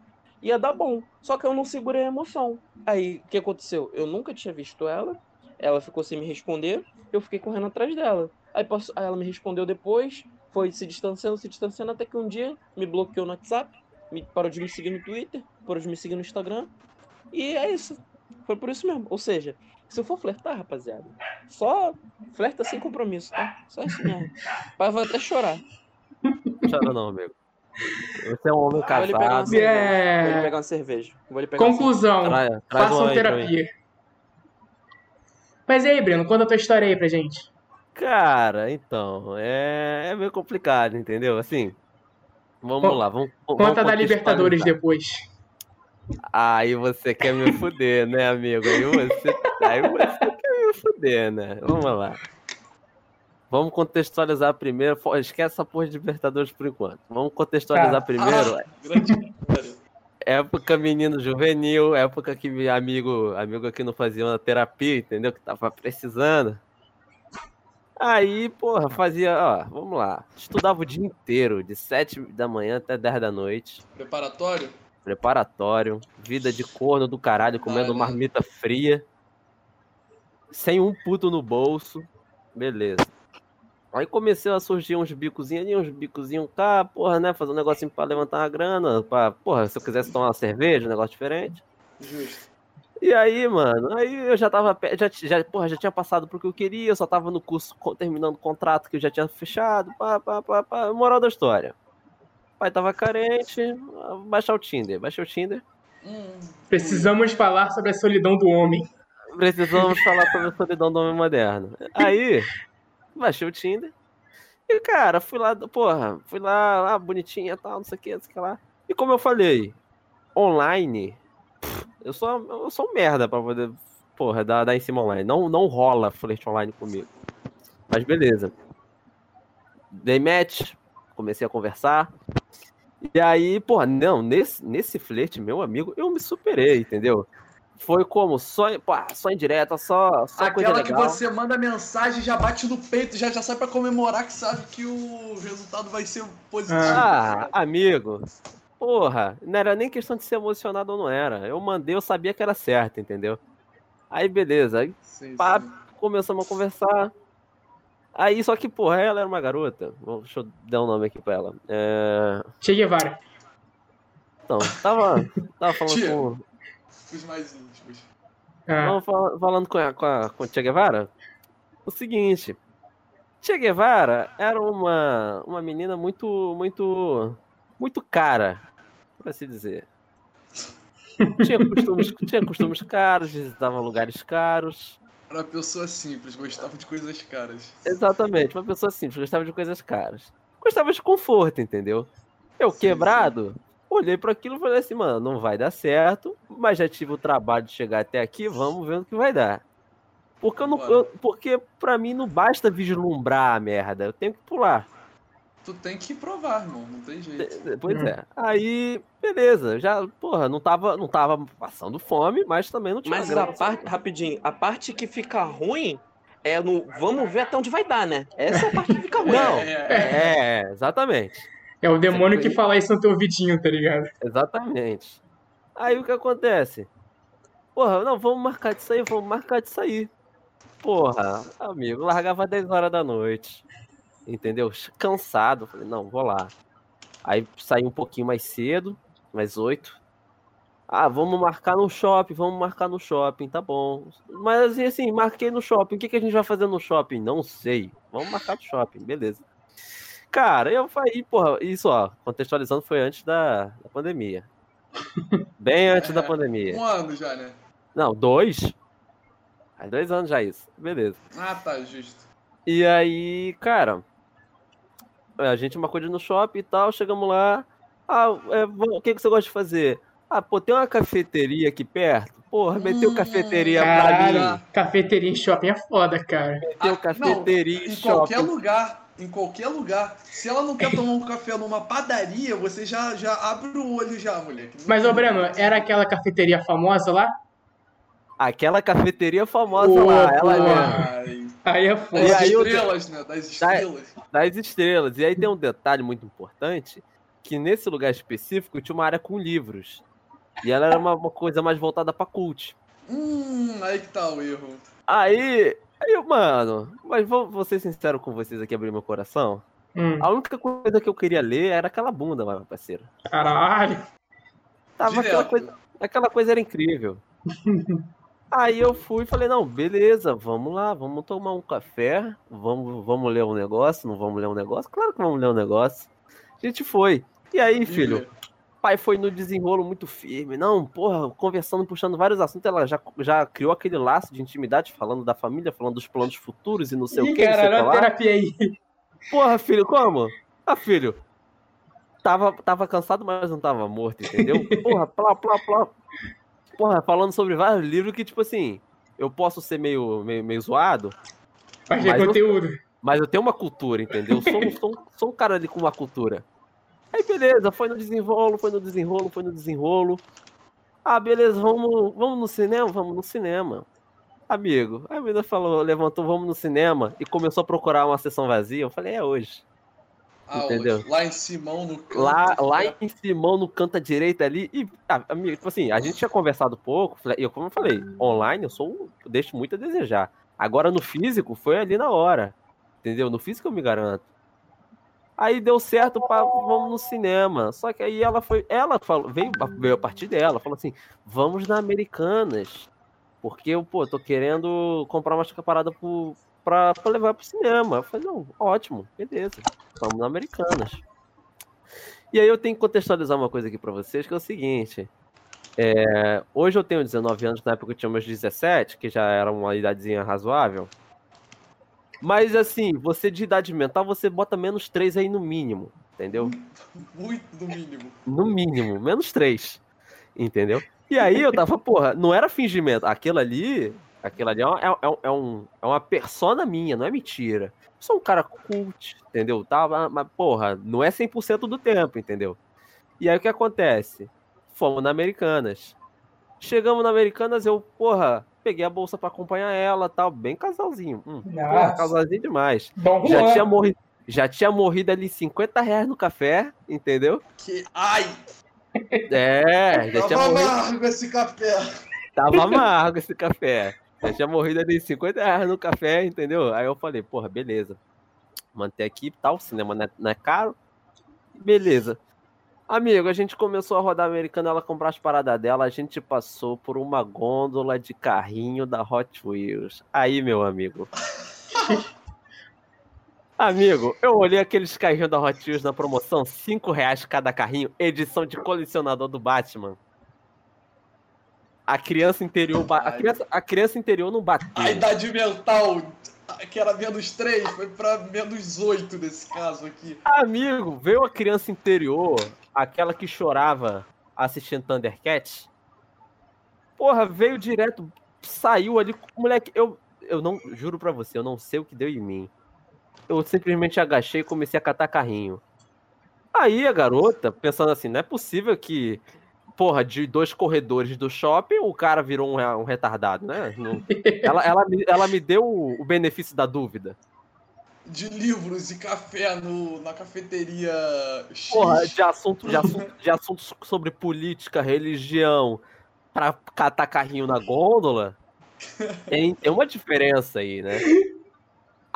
ia dar bom. Só que eu não segurei a emoção. Aí, o que aconteceu? Eu nunca tinha visto ela, ela ficou sem me responder, eu fiquei correndo atrás dela. Aí, posso- aí ela me respondeu depois, foi se distanciando, se distanciando, até que um dia me bloqueou no WhatsApp, me parou de me seguir no Twitter, parou de me seguir no Instagram. E é isso. Foi por isso mesmo. Ou seja, se eu for flertar, rapaziada, só flerta sem compromisso, tá? Só isso mesmo. O pai vai até chorar. Chora não, amigo. Você é um homem Vou lhe pegar uma casado. cerveja. É. Vou lhe pegar uma cerveja. Vou lhe pegar uma Conclusão. Traz, traz Façam uma aí pra mim. terapia. Mas e aí, Breno, conta a tua história aí pra gente. Cara, então, é, é meio complicado, entendeu? Assim, vamos Con- lá, vamos vamos Conta da Libertadores contextualizar. depois. Aí você quer me fuder, né, amigo? Aí você, aí você quer me fuder, né? Vamos lá. Vamos contextualizar primeiro. Esquece essa porra de Libertadores por enquanto. Vamos contextualizar Tá. primeiro. grande cara. Época menino juvenil, época que meu amigo, amigo aqui não fazia uma terapia, entendeu? Que tava precisando. Aí, porra, fazia, ó, vamos lá. Estudava o dia inteiro, de 7 da manhã até 10 da noite. Preparatório? Preparatório, vida de corno do caralho, comendo marmita fria. Sem um puto no bolso. Beleza. Aí comecei a surgir uns bicozinhos ali, uns bicozinhos cá, porra, né? Fazer um negocinho pra levantar uma grana. Pra, porra, se eu quisesse tomar uma cerveja, um negócio diferente. Justo. E aí, mano, aí eu já tava, já, já, porra, já tinha passado pro que eu queria, eu só tava no curso terminando o contrato que eu já tinha fechado, pá, pá, pá, pá. Moral da história. O pai tava carente, ah, baixar o Tinder, baixei o Tinder. Hum, Precisamos falar sobre a solidão do homem. Precisamos falar sobre a solidão do homem moderno. Aí, baixei o Tinder. E, cara, fui lá, porra, fui lá, lá bonitinha e tal, não sei o que, não sei o que lá. E como eu falei, online, pff, eu sou, eu sou um merda pra poder, porra, dar, dar em cima online. Não, não rola flerte online comigo. Mas beleza. Dei match, comecei a conversar. E aí, porra, não, nesse, nesse flerte, meu amigo, eu me superei, entendeu? Foi como? Só, pá, só em direta, só, só Aquela que você manda mensagem, já bate no peito, já, já sai pra comemorar que sabe que o resultado vai ser positivo. Ah, amigo. Porra, não era nem questão de ser emocionado ou não era. Eu mandei, eu sabia que era certo, entendeu? Aí beleza, aí Sim, pá, sim. começamos a conversar. Aí, só que, porra, ela era uma garota. Vou- Deixa eu dar um nome aqui pra ela. É... Che Guevara. Então, tava, tava falando Tia. com, Os mais íntimos. Ah, Tava fal- falando com a, com, a, com a Tia Guevara o seguinte. Che Guevara era uma, uma menina muito, muito, muito cara, por assim dizer. Tinha costumes, tinha costumes caros, visitava lugares caros. Era uma pessoa simples, gostava de coisas caras. Exatamente, uma pessoa simples, gostava de coisas caras. Gostava de conforto, entendeu? Eu, Sim, quebrado, olhei para aquilo e falei assim, mano, não vai dar certo, mas já tive o trabalho de chegar até aqui, vamos ver o que vai dar. Porque, eu não, eu- porque pra mim não basta vislumbrar a merda, eu tenho que pular. Tu tem que provar, irmão, não tem jeito. Pois Hum. é. Aí, beleza, já, porra, não tava, não tava passando fome, mas também não tinha Mas a parte, rapidinho, a parte que fica ruim é no. Vamos ver até onde vai dar, né? Essa é a parte que fica ruim. Não. É, é. É, exatamente. É o demônio que fala isso no teu ouvidinho, tá ligado? Exatamente. Aí o que acontece? Porra, não, vamos marcar de sair, vamos marcar de sair. Porra, amigo, largava 10 horas da noite. Entendeu? Cansado. Falei, não, vou lá. Aí saí um pouquinho mais cedo, mais 8. Ah, vamos marcar no shopping, vamos marcar no shopping, tá bom. Mas assim, assim, marquei no shopping. O que, que a gente vai fazer no shopping? Não sei. Vamos marcar no shopping, beleza. Cara, eu falei, porra, isso ó, contextualizando foi antes da, da pandemia. Bem antes da É, pandemia. Um ano já, né? Não, dois. Faz dois anos já isso. Beleza. Ah, tá, justo. E aí, cara, a gente marcou de ir no shopping e tal, chegamos lá. Ah, é, o que, que você gosta de fazer? Ah, pô, tem uma cafeteria aqui perto? Porra, meteu Hum, cafeteria pra mim. Cafeteria em shopping é foda, cara. Meteu Ah, cafeteria não, em em qualquer shopping. lugar, em qualquer lugar. Se ela não quer tomar um café numa padaria, você já, já abre o olho já, moleque. Mas, ô Breno, era aquela cafeteria famosa lá? Aquela cafeteria famosa lá, ela mesmo. Aí é das foda. Eu- estrelas, né? Das estrelas. das estrelas. E aí tem um detalhe muito importante, que nesse lugar específico tinha uma área com livros. E ela era uma, uma coisa mais voltada pra cult. Hum, aí que tá o erro. Aí, aí, mano, mas vou, vou ser sincero com vocês aqui, abrir meu coração. Hum, A única coisa que eu queria ler era aquela bunda, meu parceiro. caralho. Tava aquela coisa, aquela coisa era incrível. Aí eu fui e falei, não, beleza, vamos lá, vamos tomar um café, vamos, vamos ler um negócio, não vamos ler um negócio? Claro que vamos ler um negócio. A gente foi. E aí, filho, pai foi no desenrolo muito firme. Não, porra, conversando, puxando vários assuntos. Ela já, já criou aquele laço de intimidade, falando da família, falando dos planos futuros e não sei o que. caralho, olha a terapia aí. Porra, filho, como? Ah, filho. Tava, tava cansado, mas não tava morto, entendeu? Porra, plá, plá, plá. Porra, falando sobre vários livros que, tipo assim, eu posso ser meio, meio, meio zoado, Mas é Mas eu- conteúdo. mas eu tenho uma cultura, entendeu? Sou, um- sou, um- sou um cara ali com uma cultura. Aí, beleza, foi no desenrolo, foi no desenrolo, foi no desenrolo. Ah, beleza, vamos, vamos no cinema? Vamos no cinema. Amigo, a menina falou, levantou, vamos no cinema e começou a procurar uma sessão vazia. Eu falei, é hoje. Entendeu? Lá em Simão, no canto. Lá, lá é. em Simão, no canto à direita ali. E, ah, amigo, tipo assim, a gente tinha conversado pouco. Eu, como eu falei, online eu sou eu deixo muito a desejar. Agora no físico foi ali na hora. Entendeu? No físico eu me garanto. Aí deu certo, pá, vamos no cinema. Só que aí ela foi. Ela falou, veio, veio a partir dela, falou assim: vamos na Americanas. Porque eu, pô, tô querendo comprar uma parada pro, pra, pra levar pro cinema. Eu falei, não, ótimo, beleza. Vamos na Americanas. E aí eu tenho que contextualizar uma coisa aqui pra vocês, que é o seguinte. é, hoje eu tenho 19 anos, na época eu tinha meus 17, que já era uma idadezinha razoável. Mas assim, você de idade mental, você bota menos 3 aí no mínimo, entendeu? Muito no mínimo. No mínimo, menos 3. Entendeu? E aí eu tava, porra, não era fingimento. Aquilo ali, aquilo ali é, é, é um, é uma persona minha, não é mentira. Eu sou um cara cult, entendeu? Tá, mas- porra, não é 100% do tempo, entendeu? E aí o que acontece? Fomos na Americanas. Chegamos na Americanas, eu, porra, peguei a bolsa pra acompanhar ela tal, bem casalzinho. Hum, porra, Nossa. casalzinho demais. Bom Já rolê. tinha morrido. Já tinha morrido ali 50 reais no café, entendeu? Que... Ai, É, já tinha tava morrido. amargo esse café. Tava amargo esse café. Já tinha morrido ali 50 reais no café, entendeu? Aí eu falei, porra, beleza. Manter aqui e tal, o cinema não é, não é caro. Beleza. Amigo, a gente começou a rodar americana, ela comprar as paradas dela, a gente passou por uma gôndola de carrinho da Hot Wheels. Aí, meu amigo. Amigo, eu olhei aqueles carrinhos da Hot Wheels na promoção, 5 reais cada carrinho, edição de colecionador do Batman. A criança interior. ba- A criança, a criança interior não bateu. A idade mental, que era menos 3, foi pra menos 8 nesse caso aqui. Amigo, veio a criança interior, aquela que chorava assistindo Thundercats. Porra, veio direto, saiu ali. Moleque, eu, eu não. Juro pra você, eu não sei o que deu em mim. Eu simplesmente agachei e comecei a catar carrinho. Aí a garota, pensando assim, não é possível que. Porra, de dois corredores do shopping, o cara virou um, um retardado, né? Não- ela, ela, me- ela me deu o o benefício da dúvida. De livros e café no, na cafeteria X. Porra, de, assunto, de, assunto, de assuntos sobre política, religião, pra catar carrinho na gôndola, tem, tem uma diferença aí, né?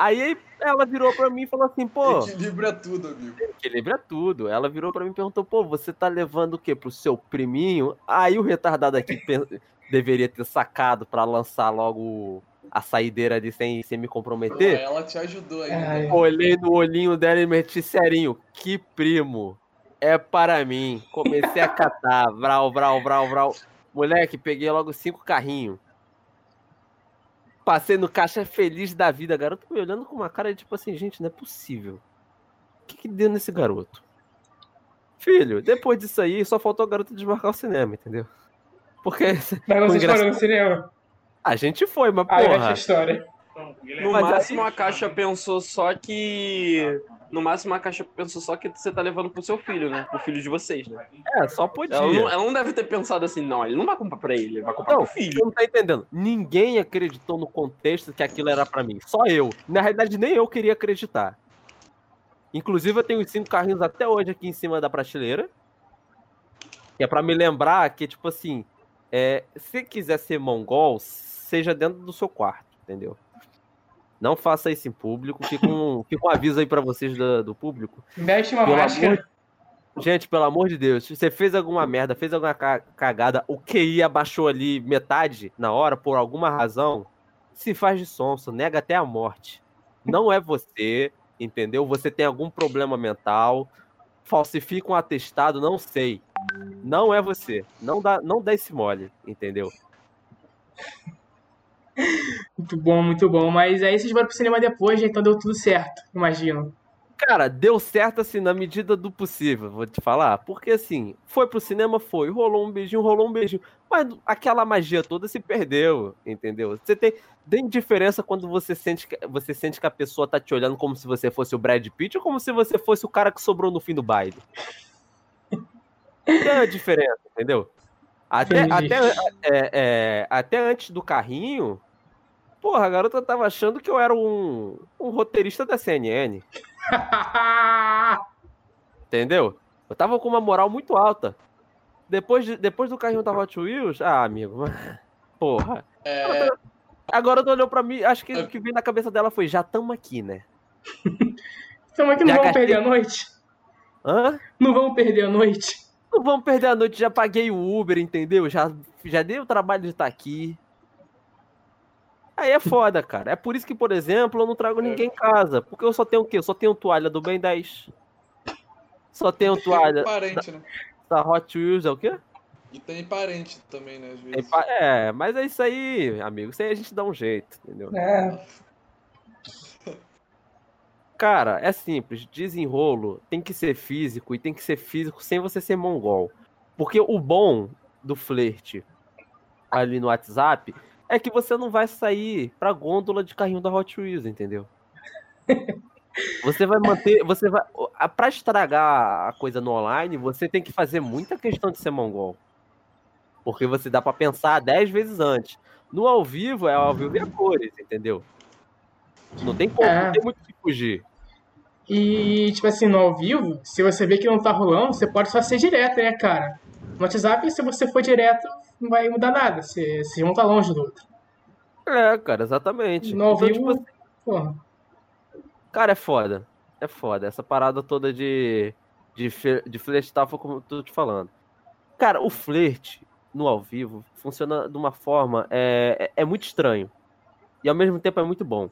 Aí ela virou pra mim e falou assim, pô, Equilíbrio é tudo, amigo. equilíbrio é tudo. Ela virou pra mim e perguntou, pô, você tá levando o quê? Pro seu priminho? Aí o retardado aqui deveria ter sacado pra lançar logo a saideira ali sem, sem me Pô, comprometer. ela te ajudou aí. Ai. Olhei no olhinho dela e meti serinho. Que primo. É para mim. Comecei a catar. Vral, vral, vral, vral. Moleque, peguei logo cinco carrinhos. Passei no caixa feliz da vida. A garota me olhando com uma cara de tipo assim, gente, não é possível. O que, que deu nesse garoto? Filho, depois disso aí, só faltou a garota desmarcar o cinema, entendeu? Porque Mas vocês engraçado. foram no cinema? a gente foi, mas Aí porra. essa história. No máximo a caixa pensou só que. No máximo a caixa pensou só que você tá levando pro seu filho, né? Pro filho de vocês, né? É, só podia. Ela não, ela não deve ter pensado assim, não, ele não vai comprar pra ele, ele vai comprar Não, pro filho. Você não tá entendendo. Ninguém acreditou no contexto que aquilo era pra mim. Só eu. Na realidade, nem eu queria acreditar. Inclusive, eu tenho os cinco carrinhos até hoje aqui em cima da prateleira. Que é pra me lembrar que, tipo assim, é, se quiser ser mongol, seja dentro do seu quarto, entendeu? Não faça isso em público. Fica um, fica um aviso aí pra vocês do, do público. Veste uma Pelo máscara. Gente, pelo amor de Deus, se você fez alguma merda, fez alguma ca- cagada, o QI abaixou ali metade na hora, por alguma razão, se faz de sonso, nega até a morte. Não é você, entendeu? Você tem algum problema mental, falsifica um atestado, não sei. Não é você. Não dá, não dá esse mole, entendeu? Muito bom, muito bom. Mas aí vocês foram pro cinema depois, né? então deu tudo certo, imagino. Cara, deu certo assim na medida do possível, vou te falar. Porque assim, foi pro cinema, foi, rolou um beijinho, rolou um beijinho. Mas aquela magia toda se perdeu, entendeu? Você tem, tem diferença quando você sente, que, você sente que a pessoa tá te olhando como se você fosse o Brad Pitt ou como se você fosse o cara que sobrou no fim do baile. Tem a diferença, entendeu? Até, Entendi. até, é, é, até antes do carrinho, porra, a garota tava achando que eu era um, um roteirista da CNN. Entendeu? Eu tava com uma moral muito alta. Depois, de- depois do carrinho da Hot Wheels, ah, amigo, porra. É, Agora tu olhou pra mim, acho que o que veio na cabeça dela foi, já tamo aqui, né? Então aqui não Já vamos gastei- perder a noite? Hã? Não vamos perder a noite? Não vamos perder a noite, já paguei o Uber, entendeu? Já, já dei o trabalho de estar aqui. Aí é foda, cara. É por isso que, por exemplo, eu não trago ninguém em casa. Porque eu só tenho o quê? Eu só tenho toalha do Ben 10. Só tenho tem toalha parente, né? da Hot Wheels, é o quê? E tem parente também, né? É, mas é isso aí, amigo. Isso aí a gente dá um jeito, entendeu? É. Cara, é simples. Desenrolo tem que ser físico e tem que ser físico sem você ser mongol. Porque o bom do flerte ali no WhatsApp é que você não vai sair pra gôndola de carrinho da Hot Wheels, entendeu? Você vai manter. Você vai. a- Pra estragar a coisa no online, você tem que fazer muita questão de ser mongol. Porque você dá pra pensar 10 vezes antes. No ao vivo é ao vivo e a cores, entendeu? Não tem como, É. não tem muito o que fugir. E, tipo assim, no ao vivo, se você vê que não tá rolando, você pode só ser direto, né, cara? No WhatsApp, se você for direto, não vai mudar nada. Você, você não tá longe do outro. É, cara, exatamente. No ao Então, vivo, tipo assim, porra. cara, é foda. É foda. Essa parada toda de, de, de flertar foi como eu tô te falando. Cara, o flerte no ao vivo funciona de uma forma. É, é, é muito estranho. E ao mesmo tempo é muito bom.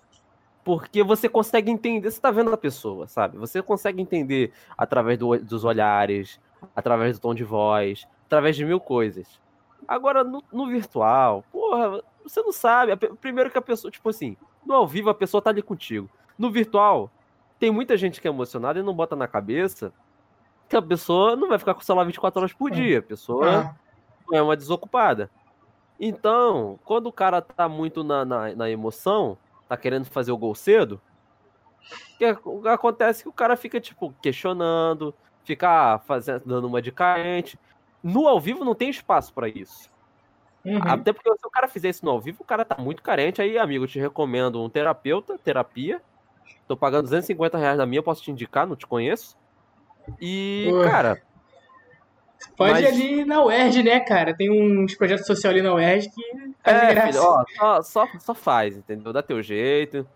Porque você consegue entender, você tá vendo a pessoa, sabe? Você consegue entender através do, dos olhares, através do tom de voz, através de mil coisas. Agora, no, no virtual, porra, você não sabe. Primeiro que a pessoa, tipo assim, no ao vivo a pessoa tá ali contigo. No virtual, tem muita gente que é emocionada e não bota na cabeça que a pessoa não vai ficar com o celular 24 horas por dia. A pessoa é, é uma desocupada. Então, quando o cara tá muito na, na, na emoção, tá querendo fazer o gol cedo, que acontece é que o cara fica, tipo, questionando, fica fazendo, dando uma de carente. No ao vivo não tem espaço para isso. Uhum. Até porque se o cara fizer isso no ao vivo, o cara tá muito carente. Aí, amigo, eu te recomendo um terapeuta, terapia. Tô pagando 250 reais na minha, posso te indicar, não te conheço. E, cara. Pode mas... ir ali na UERJ, né, cara? Tem uns projetos sociais ali na UERJ que faz é, graça. Filho, ó, só, só, só faz, entendeu? Dá teu jeito.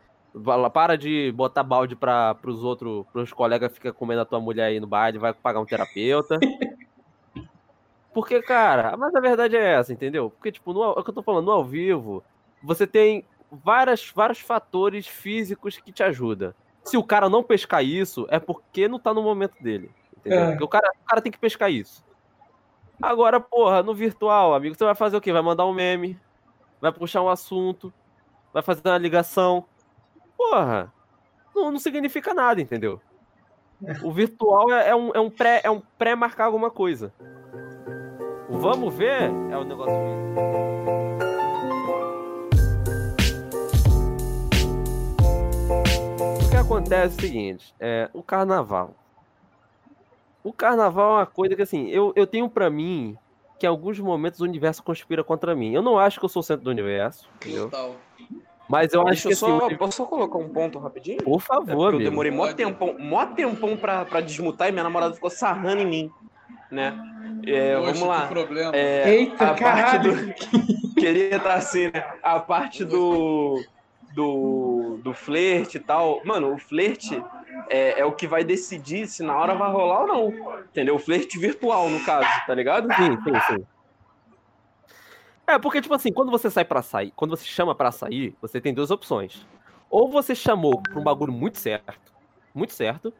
Para de botar balde para os outros, pros colegas que ficam comendo a tua mulher aí no baile, vai pagar um terapeuta. Porque, cara, mas a verdade é essa, entendeu? Porque, tipo, no, é o que eu tô falando, no ao vivo, você tem várias, vários fatores físicos que te ajudam. Se o cara não pescar isso, é porque não tá no momento dele. Entendeu? É. Porque o cara, o cara tem que pescar isso. Agora, porra, no virtual, amigo, você vai fazer o quê? Vai mandar um meme, vai puxar um assunto, vai fazer uma ligação. Porra, não, não significa nada, entendeu? O virtual é, é um, é um pré é um pré-marcar alguma coisa. Vamos ver é o negócio O que acontece é o seguinte, é, o carnaval. O carnaval é uma coisa que assim, eu, eu tenho para mim que em alguns momentos o universo conspira contra mim. Eu não acho que eu sou o centro do universo, entendeu? Total. Mas eu Deixa acho que só, assim, posso só colocar um ponto rapidinho? Por favor, é Eu demorei mó tempão, mó tempão pra, pra desmutar e minha namorada ficou sarrando em mim, né? É, Poxa, vamos lá. É, Eita, a caralho. parte do... Queria estar assim, né? A parte do. Do, do flerte e tal. Mano, o flerte é, é o que vai decidir se na hora vai rolar ou não. Entendeu? O flerte virtual, no caso, tá ligado? Sim, sim, sim. É, porque, tipo assim, quando você sai para sair, quando você chama para sair, você tem duas opções. Ou você chamou pra um bagulho muito certo, muito certo,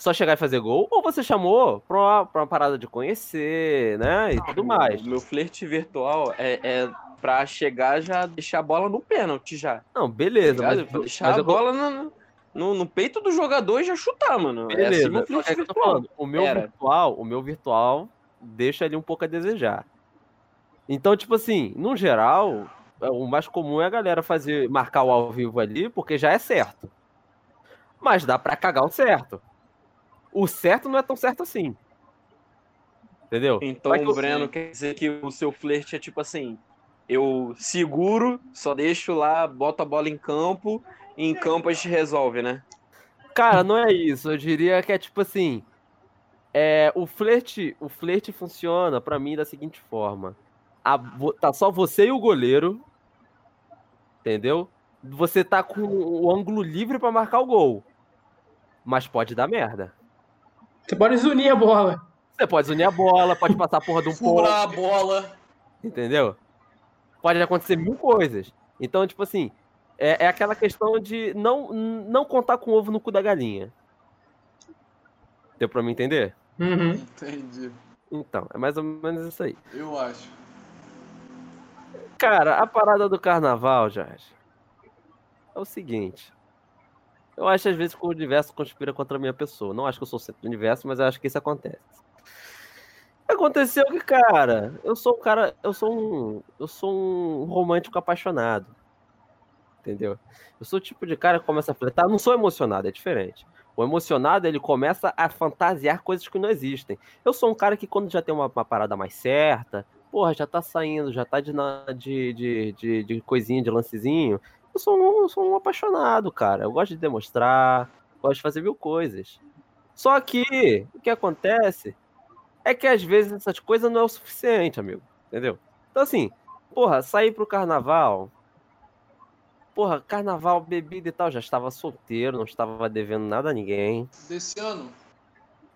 só chegar e fazer gol, ou você chamou pra uma, pra uma parada de conhecer, né? E tudo mais. O meu flerte virtual é, é pra chegar já deixar a bola no pênalti já. Não, beleza, tá mas. deixar mas a bola no, no, no, peito do jogador e já chutar, mano. É beleza, é assim o é virtual. O meu Era. virtual, o meu virtual deixa ali um pouco a desejar. Então, tipo assim, no geral, o mais comum é a galera fazer marcar o ao vivo ali, porque já é certo. Mas dá para cagar o certo o certo não é tão certo assim. Entendeu? Então, o Breno quer dizer que o seu flerte é tipo assim: eu seguro, só deixo lá, boto a bola em campo, e em campo a gente resolve, né? Cara, não é isso. Eu diria que é tipo assim. É, o flerte, o flerte funciona para mim da seguinte forma: a, tá só você e o goleiro, entendeu? Você tá com o ângulo livre para marcar o gol, mas pode dar merda. Você pode unir a bola. Você pode unir a bola, pode passar a porra de um Furar a bola. Entendeu? Pode acontecer mil coisas. Então, tipo assim, é, é aquela questão de não, não contar com o ovo no cu da galinha. Deu pra me entender? Uhum. Entendi. Então, é mais ou menos isso aí. Eu acho. Cara, a parada do carnaval, Jorge, é o seguinte. Eu acho às vezes que o universo conspira contra a minha pessoa. Não acho que eu sou o centro do universo, mas eu acho que isso acontece. Aconteceu que, cara, eu sou um cara, eu sou um, eu sou um romântico apaixonado. Entendeu? Eu sou o tipo de cara que começa a flertar, não sou emocionado, é diferente. O emocionado, ele começa a fantasiar coisas que não existem. Eu sou um cara que quando já tem uma, uma parada mais certa, porra, já tá saindo, já tá de, de, de, de, de coisinha, de lancezinho, eu sou um, eu sou um apaixonado, cara. Eu gosto de demonstrar, gosto de fazer mil coisas. Só que o que acontece é que às vezes essas coisas não é o suficiente, amigo. Entendeu? Então, assim, porra, sair pro carnaval. Porra, carnaval, bebida e tal, já estava solteiro, não estava devendo nada a ninguém. Desse ano?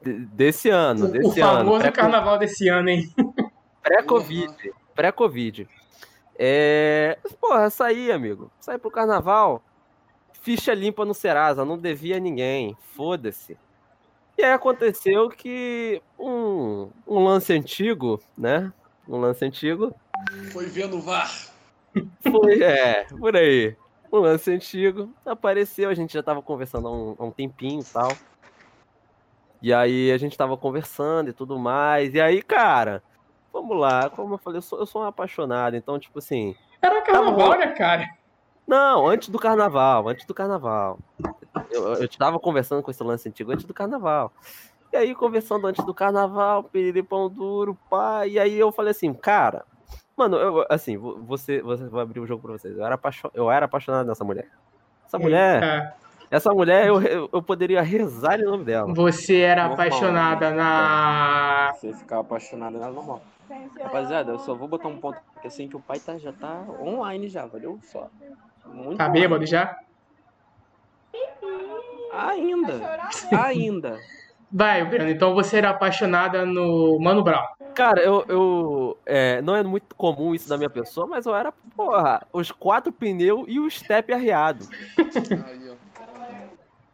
De, desse ano, desse o ano. O famoso carnaval desse ano, hein? Pré-Covid. Pré-Covid. É. Porra, sair, amigo. Sair pro carnaval. ficha limpa no Serasa, não devia a ninguém, foda-se. E aí aconteceu que um, um lance antigo, né? Um lance antigo. Foi vendo o VAR. Foi, é, por aí. Um lance antigo apareceu, a gente já tava conversando há um, há um tempinho e tal. E aí a gente tava conversando e tudo mais. E aí, cara, vamos lá, como eu falei, eu sou, eu sou um apaixonado, então, tipo assim. Era carnaval, né, cara? Não, antes do carnaval, antes do carnaval. Eu, eu tava conversando com esse lance antigo antes do carnaval. E aí, conversando antes do carnaval, pão duro, pá. E aí eu falei assim, cara, mano, eu, assim, você, você vai abrir o jogo pra vocês. Eu era, apaixon, eu era apaixonado nessa mulher. Essa mulher. Eita. Essa mulher, eu, eu, poderia rezar em nome dela. Você era normal, apaixonada né? na. Você ficar apaixonada na normal. Rapaziada, eu só vou botar um ponto aqui assim que o pai tá, já tá online já, valeu? Só. Muito tá bêbado já? Ainda. Ainda. Vai, Breno, então você era apaixonada no Mano Brown. Cara, eu. eu é, não é muito comum isso da minha pessoa, mas eu era, porra, os quatro pneus e o step arriado.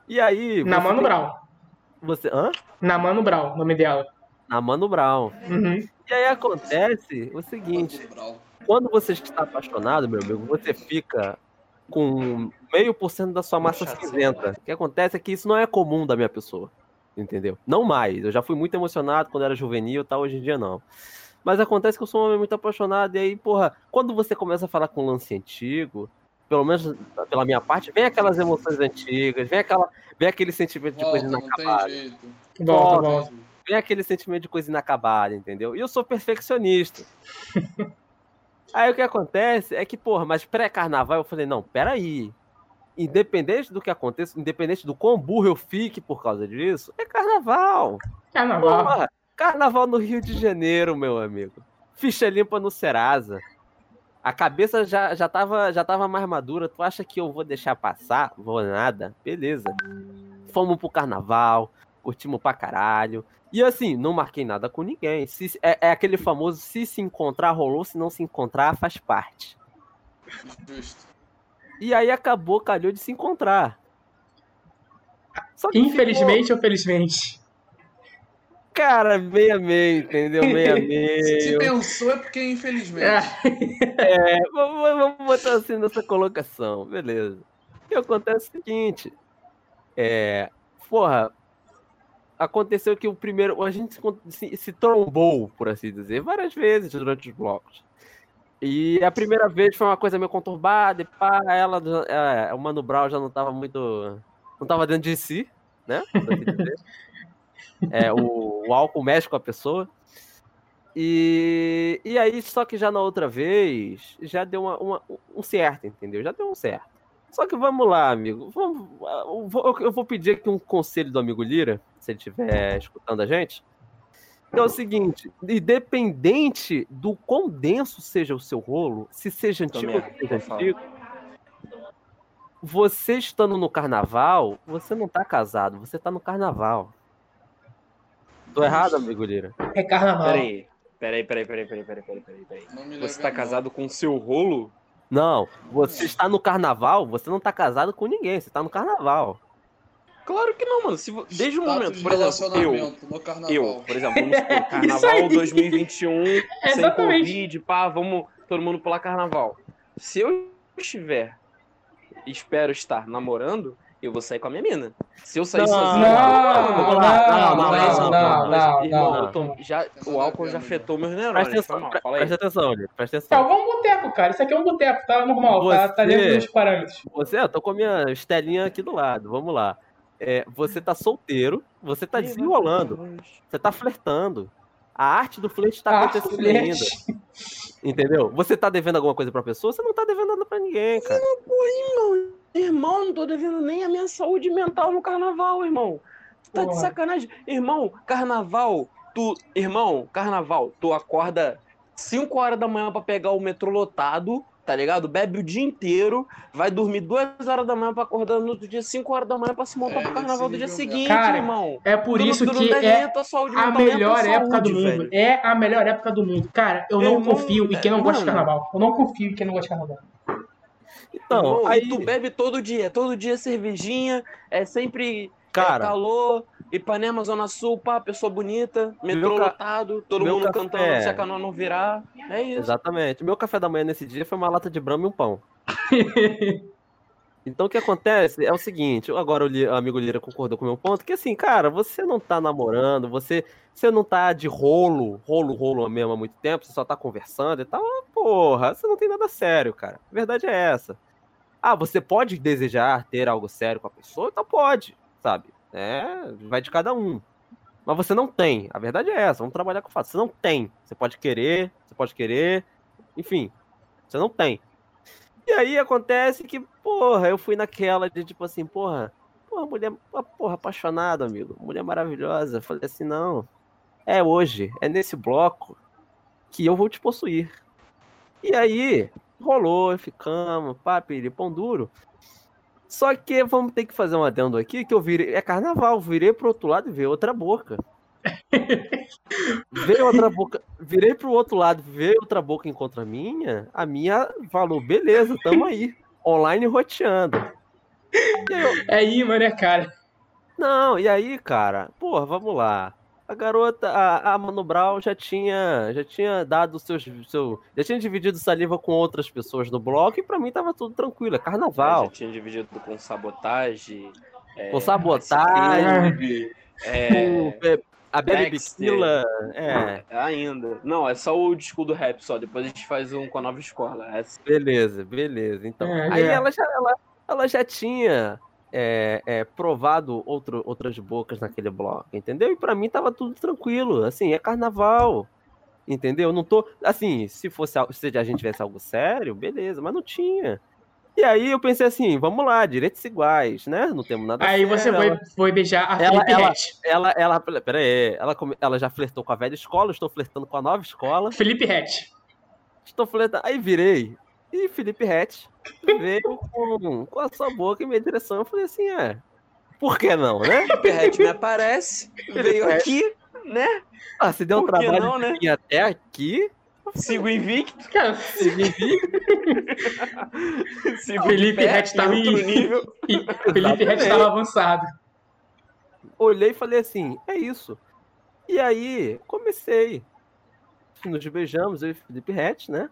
e aí. Na Mano Brown. Você. Hã? Na Mano Brown, nome dela. Na Mano Brown. Uhum. E aí acontece o seguinte: quando você está apaixonado, meu amigo, você fica com meio por cento da sua massa cinzenta. O que acontece é que isso não é comum da minha pessoa. Entendeu? Não mais. Eu já fui muito emocionado quando era juvenil, tal, hoje em dia não. Mas acontece que eu sou um homem muito apaixonado, e aí, porra, quando você começa a falar com um lance antigo, pelo menos pela minha parte, vem aquelas emoções antigas, vem, aquela, vem aquele sentimento de coisa inacabada. Volta, volta. Vem aquele sentimento de coisa inacabada, entendeu? E eu sou perfeccionista. Aí o que acontece é que, porra, mas pré-carnaval eu falei, não, peraí. Independente do que aconteça, independente do quão burro eu fique por causa disso, é carnaval. Carnaval. Porra, carnaval no Rio de Janeiro, meu amigo. Ficha limpa no Serasa. A cabeça já, já, tava, já tava mais madura. Tu acha que eu vou deixar passar? Vou nada. Beleza. Fomos pro carnaval, curtimos pra caralho. E assim, não marquei nada com ninguém. Se, é, é, aquele famoso se se encontrar, rolou, se não se encontrar, faz parte. Justo. E aí acabou, calhou de se encontrar. Infelizmente ficou... ou felizmente? Cara, meia meia, entendeu? Meia meia. Se pensou é porque infelizmente. É, é vamos, vamos botar assim nessa colocação, beleza. O que acontece é o seguinte, é, porra, aconteceu que o primeiro. A gente se, se trombou, por assim dizer, várias vezes durante os blocos. E a primeira vez foi uma coisa meio conturbada, e pá, ela, é, o Mano Brown já não tava muito. não tava dentro de si, né? Assim é, o, o, álcool mexe com a pessoa. E, e aí, só que já na outra vez, já deu uma, uma, um certo, entendeu? Já deu um certo. Só que vamos lá, amigo. Vamos, eu vou pedir aqui um conselho do amigo Lira, se ele estiver escutando a gente. é o seguinte: independente do quão denso seja o seu rolo, se seja antigo ou seja antigo, você estando no carnaval, você não tá casado, você tá no carnaval. Tô errado, amigo Lira? É carnaval. Peraí, peraí, peraí, peraí, peraí, peraí, peraí, peraí. Você tá casado com o seu rolo? Não, você está no carnaval, você não está casado com ninguém, você está no carnaval. Claro que não, mano. Se, desde o momento, por exemplo, eu, eu, por exemplo, vamos supor, carnaval 2021, sem Covid, pá, vamos todo mundo pular carnaval. Se eu estiver, espero estar namorando, eu vou sair com a minha mina. Se eu sair sozinho, não, não, não, não, não, irmão, tô, já, o álcool já afetou meus neurônios. Presta atenção, presta atenção, presta atenção. Tá, vamos um boteco, cara. Isso aqui é um boteco, tá normal, você, tá, tá dentro dos parâmetros. Você, eu tô com a minha estelinha aqui do lado, vamos lá. É, você tá solteiro, você tá desenrolando, você tá flertando. A arte do flerte tá acontecendo ainda. Entendeu? Você tá devendo alguma coisa pra pessoa, você não tá devendo nada pra ninguém, cara. Não, porra, irmão. Irmão, não tô devendo nem a minha saúde mental no carnaval, irmão. Tu tá porra. de sacanagem. Irmão, carnaval, tu. Irmão, carnaval, tu acorda 5 horas da manhã para pegar o metrô lotado, tá ligado? Bebe o dia inteiro, vai dormir 2 horas da manhã pra acordar no outro dia, 5 horas da manhã pra se montar é, pro carnaval do dia seguinte, Cara, irmão. É por tu, isso tu que é a, saúde, a melhor época do mundo. Velho. É a melhor época do mundo. Cara, eu não irmão, confio em quem não gosta de carnaval. Eu não confio em quem não gosta de carnaval. Então, Irmão, aí tu bebe todo dia, todo dia cervejinha, é sempre Cara, é calor, Ipanema, Zona Sul, pá, pessoa bonita, metrô Meu ca- lotado, todo meu mundo café- cantando se a canoa não virar. É isso. Exatamente. Meu café da manhã nesse dia foi uma lata de brama e um pão. Então o que acontece é o seguinte, agora o, amigo Lira concordou com o meu ponto, que assim, cara, você não tá namorando, você, você não tá de rolo, rolo, rolo mesmo há muito tempo, você só tá conversando e tal, ah, porra, você não tem nada sério, cara. A verdade é essa. Ah, você pode desejar ter algo sério com a pessoa? Então pode, sabe? É, vai de cada um. Mas você não tem. A verdade é essa. Vamos trabalhar com o fato. Você não tem. Você pode querer, você pode querer. Enfim, você não tem. E aí acontece que, porra, eu fui naquela de tipo assim, porra, porra, mulher, porra, apaixonada, amigo. Mulher maravilhosa. Falei assim, não. É hoje, é nesse bloco que eu vou te possuir. E aí, rolou, ficamos, pá, pão duro. Só que vamos ter que fazer um adendo aqui, que eu virei. É carnaval, virei pro outro lado e veio outra boca. Veio outra boca. Virei pro outro lado, veio outra boca em contra a minha. A minha falou, beleza, tamo aí. Online roteando. Aí eu, É imã, né, cara? não, e aí, cara, porra, vamos lá. A garota, a, a Mano Brown já tinha, já tinha dado seus, seu, já tinha dividido saliva com outras pessoas no bloco e pra mim tava tudo tranquilo, é Já carnaval. tinha dividido com sabotagem. é, Com sabotagem, é, a Baby. Bikila, é, ainda. Não, é só o disco do rap só. Depois a gente faz um com a nova escola. É beleza, beleza. Então, É, aí é. ela já, ela, ela já tinha é, é, provado outro, outras bocas naquele bloco, entendeu? E pra mim tava tudo tranquilo, assim, é carnaval, entendeu? Não tô, assim, se fosse, se a gente tivesse algo sério, beleza, mas não tinha. E aí eu pensei assim, vamos lá, direitos iguais, né? Não temos nada Aí você sério, foi, ela- foi beijar a Ela- Felipe ela- Hatch. Ela, ela, pera aí, ela, ela já flertou com a velha escola, estou flertando com a nova escola. Felipe Hatch. Estou flertando. Aí virei. E Felipe Hatch veio com, com a sua boca em minha direção. Eu falei assim, é. Por que não, né? Perret me aparece, veio aqui, né? Ah, se deu um trabalho não, né? até aqui. Sigo invicto, Cara, sigo Felipe em pé, Hatch tá em outro nível. e Felipe Hatch tava avançado. Olhei e falei assim, é isso. E aí, comecei. Nos beijamos, eu e Felipe Hatch, né?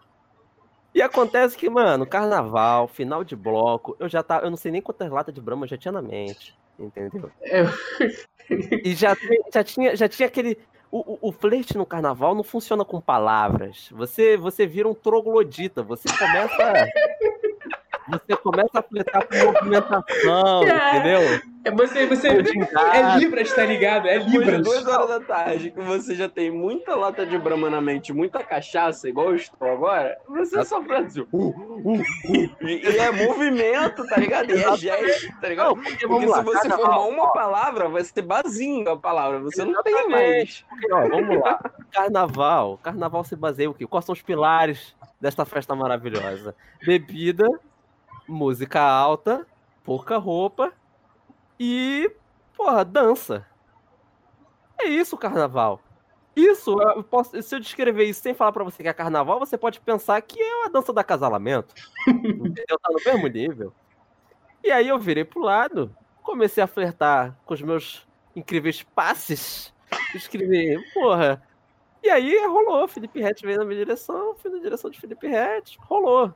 E acontece que, mano, carnaval, final de bloco, eu já tava. Eu não sei nem quantas latas de Brahma eu já tinha na mente. Entendeu? É. E já, já, tinha, já tinha aquele. O, o, o flerte no carnaval não funciona com palavras. Você, você vira um troglodita. Você começa. Você começa a flertar com movimentação, É. entendeu? É você, você é gingado. Libras, tá ligado? É Depois de Libras. duas horas da tarde, que você já tem muita lata de brama na mente, muita cachaça, igual eu estou agora, você só faz assim, uh, uh, uh, e, e é movimento, tá ligado? E é gesto, tá ligado? Não, porque Porque se você formar uma palavra, vai ser basinho a palavra, você não tem mais. Porque, ó, vamos lá. Carnaval. Carnaval se baseia o quê? Quais são os pilares desta festa maravilhosa? Bebida, música alta, pouca roupa e, porra, dança. É isso o carnaval. Isso, eu posso- se eu descrever isso sem falar pra você que é carnaval, você pode pensar que é a dança do acasalamento. Entendeu? Tá no mesmo nível. E aí eu virei pro lado, comecei a flertar com os meus incríveis passes. Escrevi, porra. E aí rolou, Felipe Rett veio na minha direção, fui na direção de Felipe Rett, rolou.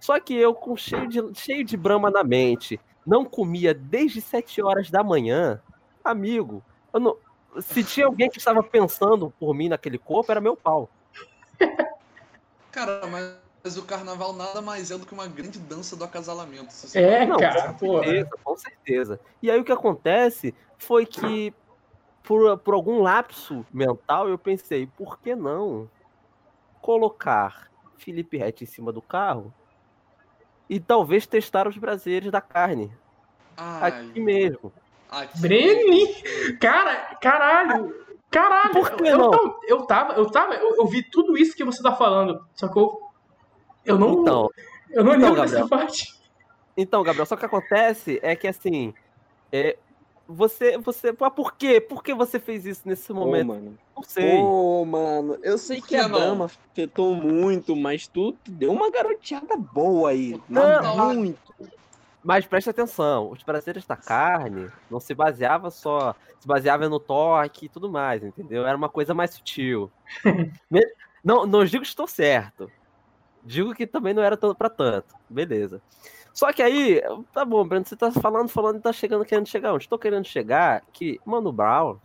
Só que eu, com cheio de, cheio de brama na mente, não comia desde 7 horas da manhã, amigo, eu não- se tinha alguém que estava pensando por mim naquele corpo, era meu pau. Cara, mas o carnaval nada mais é do que uma grande dança do acasalamento. É, pra cara, pô. certeza, com certeza. E aí o que acontece foi que, por, por algum lapso mental, eu pensei, por que não colocar Felipe Rett em cima do carro e talvez testar os brasileiros da carne Ai, aqui mesmo? aqui. Breni! Cara, caralho! Caralho! Por que eu, não? tava- eu tava, eu tava, eu, eu vi tudo isso que você tá falando, só que eu. Eu não. Então, eu não então, lembro dessa Gabriel. parte. então, Gabriel, só que acontece é que assim, é, você, você, ah, por quê? Por que você fez isso nesse momento? Mano. Não sei. Ô, mano, eu sei que que a não? dama afetou muito, mas tu, tu deu uma garoteada boa aí. Não, muito. Mas preste atenção, os prazeres da carne não se baseava só, se baseava no toque e tudo mais, entendeu? Era uma coisa mais sutil. Não, não digo que estou certo. Digo que também não era para tanto. Beleza. Só que aí, tá bom, Breno, você tá falando, falando e tá chegando, querendo chegar onde? Estou querendo chegar que Mano Brown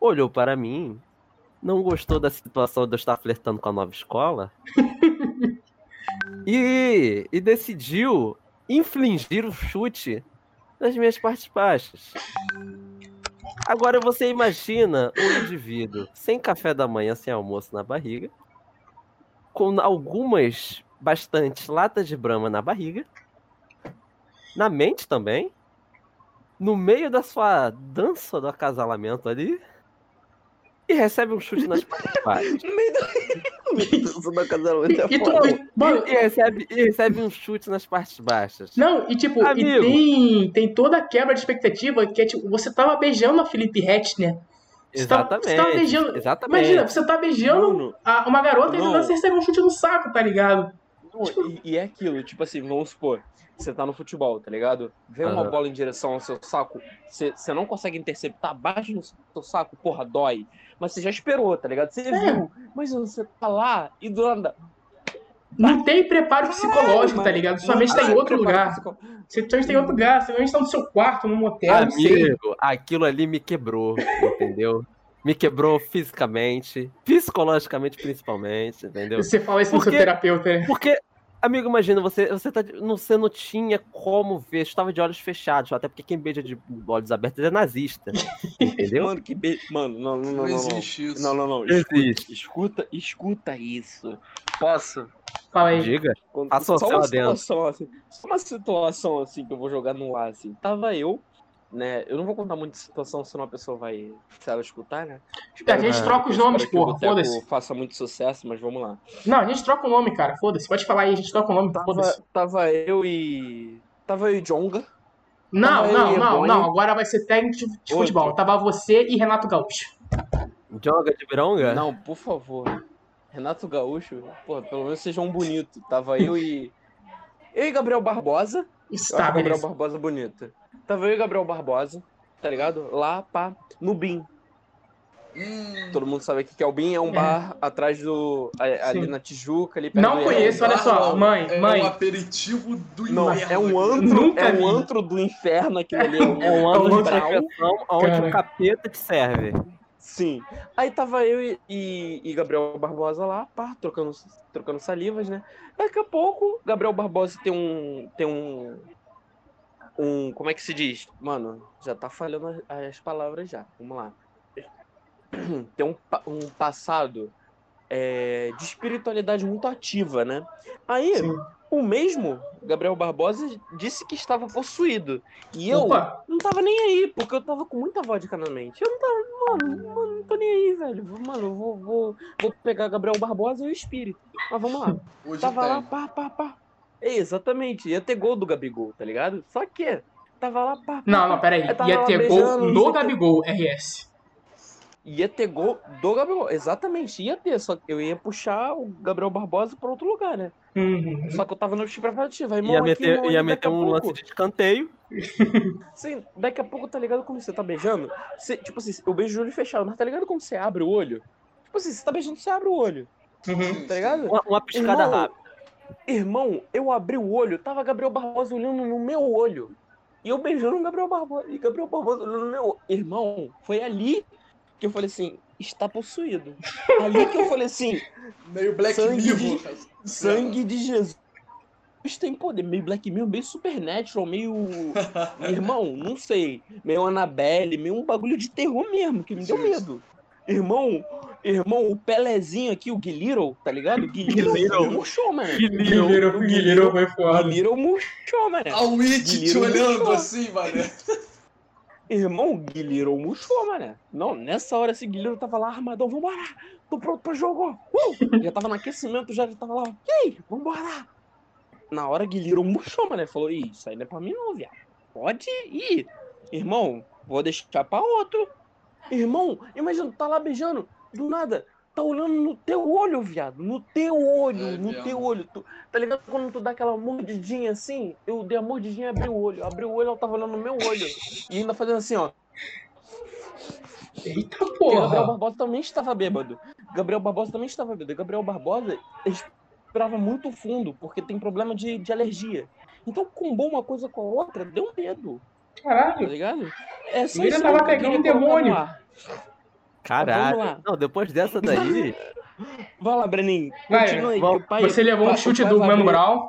olhou para mim, não gostou da situação de eu estar flertando com a nova escola e, e decidiu infligir o chute nas minhas partes baixas. Agora você imagina um indivíduo sem café da manhã, sem almoço na barriga, com algumas, bastantes latas de brama na barriga, na mente também, no meio da sua dança do acasalamento ali, e recebe um chute nas partes baixas. No meio da. No meio da dança do é E tu, e- mano, E recebe, e recebe um chute nas partes baixas. não, e tipo, Amigo. e tem, tem toda a quebra de expectativa que é tipo, você tava beijando a Felipe Hetner. Você tava- Exatamente. você tava beijando- Exatamente. Imagina, você tá beijando Mano, a- uma garota e Não. ainda você recebe um chute no saco, tá ligado? E, e é aquilo, tipo assim, vamos supor, você tá no futebol, tá ligado? Vem uma bola em direção ao seu saco, você, não consegue interceptar, bate no seu saco, porra, dói. Mas você já esperou, tá ligado? Você É. viu. Mas você tá lá e do nada. Não tem preparo psicológico, tá ligado? Sua mente tá em outro lugar. Você sua mente tá em outro lugar, sua mente tá no seu quarto, num motel. Amigo, aquilo ali me quebrou, entendeu? Me quebrou fisicamente, psicologicamente principalmente, entendeu? Você fala isso no Por seu terapeuta, né? Porque, amigo, imagina, você, você, tá, você não tinha como ver, estava de olhos fechados, até porque quem beija de olhos abertos é nazista, entendeu? Mano, que be... Mano, não, não, Não, não, não. Não, existe isso. não, não. não. Existe. Escuta, escuta isso. Posso? Fala aí. Diga. Quando- só uma situação assim, só uma situação assim que eu vou jogar no ar assim. Tava eu, né? Eu não vou contar muita situação, senão a pessoa vai, se ela escutar, né? A gente Ah, troca os nomes, Espero porra, foda-se. Faça muito sucesso, mas vamos lá. Não, a gente troca o nome, cara, foda-se. Pode falar aí, a gente troca o nome, Tava, foda-se. tava eu e tava eu e Jonga. Não, Tava não, não, não. Agora vai ser técnico de Outro. futebol. Tava você e Renato Gaúcho. Joga de bronga? Não, por favor. Renato Gaúcho, pô, pelo menos seja um bonito. Tava eu e eu e Gabriel Barbosa. Isso tá, Gabriel. Barbosa bonito. Tava eu e Gabriel Barbosa, tá ligado? Lá, pá, no BIM. Hum, Todo mundo sabe aqui que é o BIM, é um É. bar atrás do. ali Sim. na Tijuca, ali perto Não conheço, olha só, mãe, é mãe. um aperitivo do Não, inferno. é um antro, Nunca é um antro do inferno aquilo ali. É um, É um É um de antro- perfeição onde o capeta te serve. Sim. Aí tava eu e, e- e Gabriel Barbosa lá, pá, trocando, trocando salivas, né? Daqui a pouco, Gabriel Barbosa tem um. Tem um. Um. Como é que se diz? Mano, já tá falhando as, as palavras já. Vamos lá. Tem um, um passado é, de espiritualidade muito ativa, né? Aí, Sim. o mesmo Gabriel Barbosa disse que estava possuído. E eu Opa, não tava nem aí, porque eu tava com muita vodka na mente. Eu não tava, mano, mano, não tô nem aí, velho. Mano, eu vou, vou, vou pegar Gabriel Barbosa e o espírito. Mas vamos lá. Hoje Tava tem. lá, pá, pá, pá. É, exatamente, ia ter gol do Gabigol, tá ligado? Só que, tava lá, pá, pá, não, não, pá. pera aí. Eu tava Ia ter beijando, gol no. Gabigol, RS. Ia ter gol do Gabigol, exatamente, ia ter, só que eu ia puxar o Gabriel Barbosa pra outro lugar, né? Uhum. Só que eu tava expectativa. Aí, Ia aqui, meter, mano, ia meter um pouco- lance de escanteio. Sim, daqui a pouco, tá ligado como você tá beijando? Você, tipo assim, eu beijo o olho fechado, mas tá ligado como você abre o olho? Tipo assim, você tá beijando, você abre o olho, Uhum. tá ligado? Uma, uma piscada Irmão, rápida. Irmão, eu abri o olho, tava Gabriel Barbosa olhando no meu olho. E eu beijando o Gabriel Barbosa. E Gabriel Barbosa olhando no meu olho. Irmão, foi ali que eu falei assim, está possuído. Ali que eu falei assim, Meio Black Sangue Mirror. sangue de Jesus tem poder. Meio Black Mirror, meio Supernatural, meio... Irmão, não sei. Meio Annabelle, meio um bagulho de terror mesmo, que me deu medo. Irmão, irmão, o Pelezinho aqui, o Guilherme, tá ligado? Guilherme Guilherme. murchou, mano. Guilherme, Guilherme foi foda. Guilherme murchou, mano. A Witch te Guilherme olhando murchou. assim, mano. Irmão, o Guilherme murchou, mano. Não, nessa hora esse Guilherme tava lá armadão, vambora, tô pronto pra jogo. Uh! Já tava no aquecimento, já, já tava lá, e aí, vambora. Na hora Guilherme murchou, mano. Ele falou, Ih, isso aí não é pra mim não, viado. Pode ir. Irmão, vou deixar pra outro. Irmão, imagina, tá lá beijando, do nada, tá olhando no teu olho, viado. No teu olho, É no teu olho. Tu, tá ligado quando tu dá aquela mordidinha assim? Eu dei a mordidinha e abri o olho. Abri o olho, ela tava olhando no meu olho. E ainda fazendo assim, ó. Eita Porque Gabriel porra. Barbosa também estava bêbado. Gabriel Barbosa também estava bêbado. Gabriel Barbosa respirava muito fundo, porque tem problema de, de alergia. Então, combou uma coisa com a outra, deu medo, tá Caralho. ligado? É só isso tava eu pegando um demônio. ar. Caralho. Não, depois dessa daí. Vai lá, Breninho. Vai, aí, pai, Você levou um chute do Mano Brown.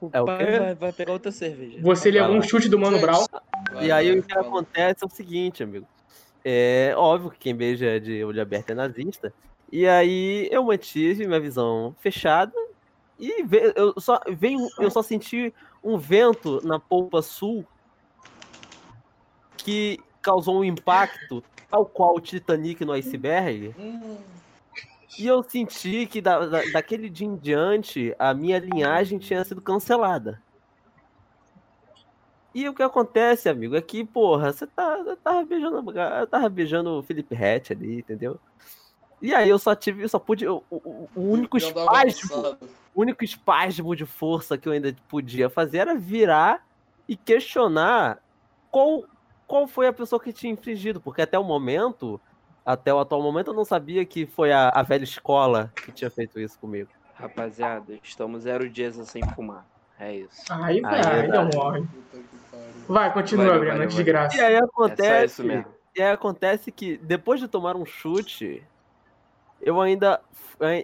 O É o pai vai, vai pegar outra cerveja. Você Vai levou lá. um chute do Mano Brown. vai, E aí o que acontece é o seguinte, amigo. É óbvio que quem beija de olho aberto é nazista. E aí eu mantive minha visão fechada e ve- eu só, veio, eu só senti um vento na polpa sul que causou um impacto tal qual o Titanic no iceberg. Hum, E eu senti que da, da- daquele dia em diante a minha linhagem tinha sido cancelada. E o que acontece, amigo, é que, porra, você tá, eu tava beijando, eu tava beijando o Felipe Rett ali, entendeu? E aí eu só tive, eu só pude, o, o- o único espasmo, o único espasmo de força que eu ainda podia fazer era virar e questionar qual, qual foi a pessoa que tinha infringido, porque até o momento, até o atual momento, eu não sabia que foi a, a velha escola que tinha feito isso comigo. Rapaziada, estamos zero dias sem fumar. É isso. Aí vai, vai. não morre. Vai, continua, Breno, valeu, antes de graça. E aí É só acontece, isso mesmo. e aí acontece que depois de tomar um chute, eu ainda,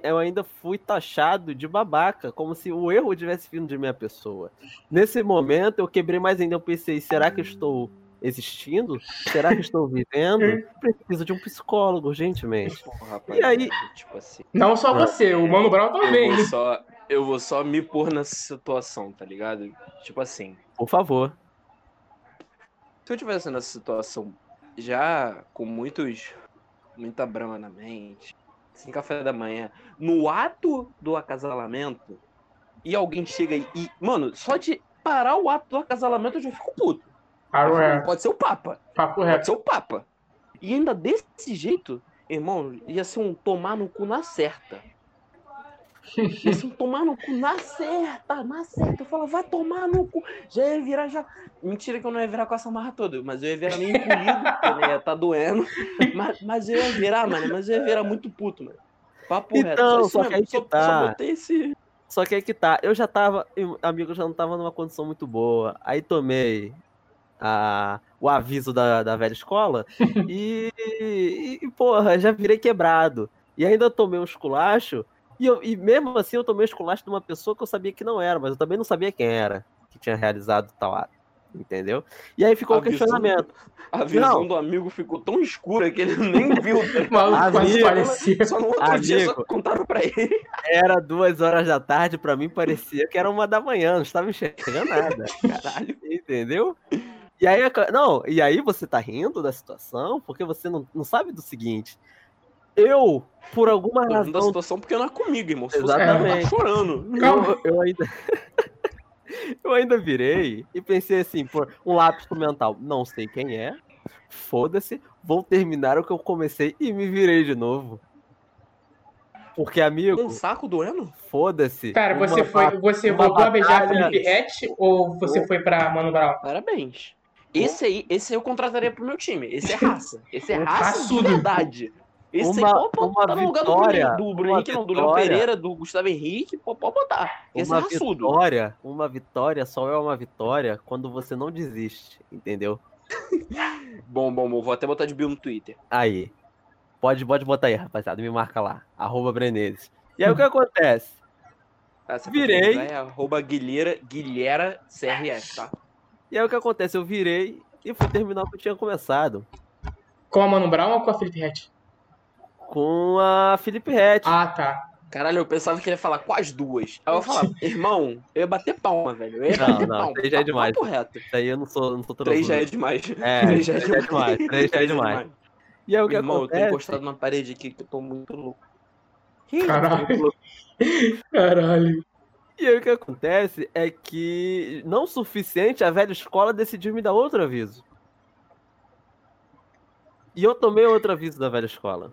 eu ainda fui taxado de babaca, como se o erro tivesse vindo de minha pessoa. Nesse momento eu quebrei mais ainda, eu pensei, será que eu estou existindo? Será que estou vivendo? Preciso de um psicólogo, urgentemente. Porra, rapaziada, aí- tipo assim. Não só você, o Mano Brown também. Eu vou, só, eu vou só me pôr nessa situação, tá ligado? Tipo assim, Por favor. se eu tivesse nessa situação já com muitos. muita brama na mente, sem café da manhã, no ato do acasalamento, e alguém chega e. e- Mano, só de parar o ato do acasalamento eu já fico puto. Papo reto. Pode ser o Papa. Papo Pode reto. ser o Papa. E ainda desse jeito, irmão, ia ser um tomar no cu na certa. Ia ser um tomar no cu na certa, na certa. Eu falava, vai tomar no cu. Já ia virar já. Mentira que eu não ia virar com essa marra toda, mas eu ia virar meio encolhido, porque ia tá doendo. Mas, mas eu ia virar, mano, mas eu ia virar muito puto, mano. Papo reto. Então, isso só que mesmo, aí que só, tá. só botei esse. Só que aí que tá, eu já tava, amigo, eu já não tava numa condição muito boa. Aí tomei a, o aviso da, da velha escola e, e, porra, já virei quebrado. E ainda tomei um esculacho. E, eu, e mesmo assim eu tomei um esculacho de uma pessoa que eu sabia que não era, mas eu também não sabia quem era que tinha realizado tal ato. Entendeu? E aí ficou o A visão- questionamento. A visão Não. do amigo ficou tão escura que ele nem viu. maluco quase Amigo. faleceu. Só no outro dia só Amigo. contaram pra ele. Era duas horas da tarde, pra mim parecia que era uma da manhã, não estava enxergando nada. Caralho. Entendeu? E aí, não, e aí você tá rindo da situação porque você não, não sabe do seguinte. Eu, por alguma Tô rindo da razão, situação porque não é comigo, irmão. Se Exatamente. eu tava chorando. Calma. eu, eu ainda. eu ainda virei e pensei assim, por um lápis mental, não sei quem é, foda-se, vou terminar o que eu comecei e me virei de novo. Porque, amigo, Um saco doendo? foda-se. Cara, você foi, você voltou a beijar batalha- Felipe Rett ou você foi pra Mano Brown? Parabéns. Esse aí, esse aí eu contrataria pro meu time. Esse é raça. Esse é Um raça raçudo. de verdade. Esse Uma- aí pode botar no lugar do vitória, do Bruno Henrique, não, do Léo. Pereira, do Gustavo Henrique, pode, pode botar. Esse é Uma raçudo. vitória, uma vitória só é uma vitória quando você não desiste, entendeu? Bom, bom, bom. Vou até botar de bio no Twitter. Aí. Pode, pode botar aí, rapaziada. Me marca lá. Arroba Brenezes. E aí o que acontece? Essa Virei. É arroba Guilhera, Guilhera CRF, tá? E aí o que acontece? Eu virei e fui terminar o que eu tinha começado. Com a Mano Brown ou com a Felipe Rett? Com a Felipe Rett. Ah, tá. Caralho, eu pensava que ele ia falar com as duas. Aí eu ia falar, irmão, eu ia bater palma, velho. Eu ia Não, bater não, palma. três já é demais. Papo reto. Isso aí eu não sou, não sou todo Três já é demais. É, Três já é três já é demais. Três já é demais. E aí o que Irmão, eu tô acontece? encostado na parede aqui que eu tô muito louco. Caralho. Caralho. E aí o que acontece é que, não o suficiente, a velha escola decidiu me dar outro aviso. E eu tomei outro aviso da velha escola.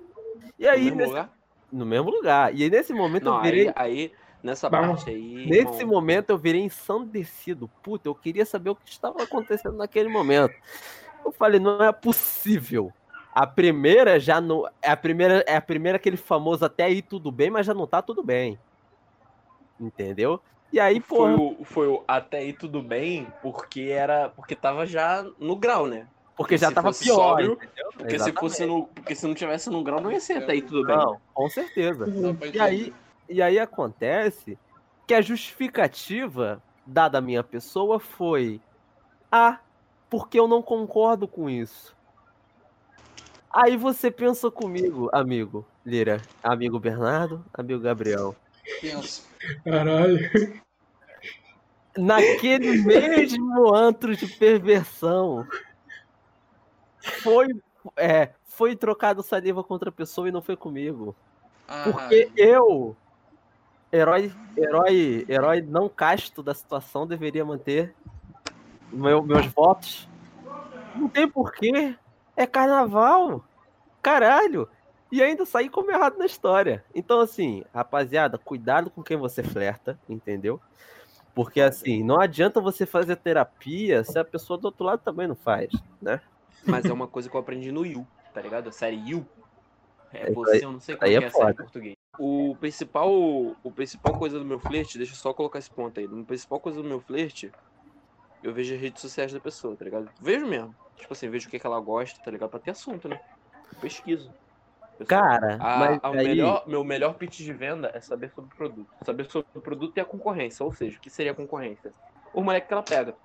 E aí, no mesmo nesse- lugar? no mesmo lugar. E aí, nesse momento, Não, eu virei. aí, aí, nessa Vamos. parte aí. Nesse irmão, momento eu virei ensandecido. Puta, eu queria saber o que estava acontecendo naquele momento. Eu falei, não é possível. A primeira já não. É a primeira, é a primeira aquele famoso até aí tudo bem, mas já não tá tudo bem. Entendeu? E aí, Foi porra, o, foi o até aí tudo bem, porque era. Porque tava já no grau, né? porque já se tava pior. sóbrio? Porque se fosse Exatamente. no. Porque se não tivesse no grau, não ia ser até aí tudo bem. Não, com certeza. E aí, e aí acontece que a justificativa dada à minha pessoa foi: Ah, porque eu não concordo com isso. Aí você pensa comigo, amigo Lira, amigo Bernardo, amigo Gabriel. Penso. Caralho. Naquele mesmo antro de perversão, foi, é, foi trocado saliva contra a pessoa e não foi comigo. Ah, Porque eu, herói, herói, herói não casto da situação, deveria manter meu- meus votos. Não tem porquê. É carnaval. Caralho. E ainda saí como errado na história. Então, assim, rapaziada, cuidado com quem você flerta, entendeu? Porque, assim, não adianta você fazer terapia se a pessoa do outro lado também não faz, né? Mas é uma coisa que eu aprendi no You, tá ligado? A série You. É você, eu não sei como é, é a série em português. O principal, o principal coisa do meu flerte, deixa eu só colocar esse ponto aí. A principal coisa do meu flerte, eu vejo as redes sociais da pessoa, tá ligado? Vejo mesmo. Tipo assim, vejo o que, que ela gosta, tá ligado? Pra ter assunto, né? Pesquiso. Cara, a, mas a aí... melhor, meu melhor pitch de venda é saber sobre o produto. Saber sobre o produto e a concorrência. Ou seja, o que seria a concorrência? O moleque que ela pega.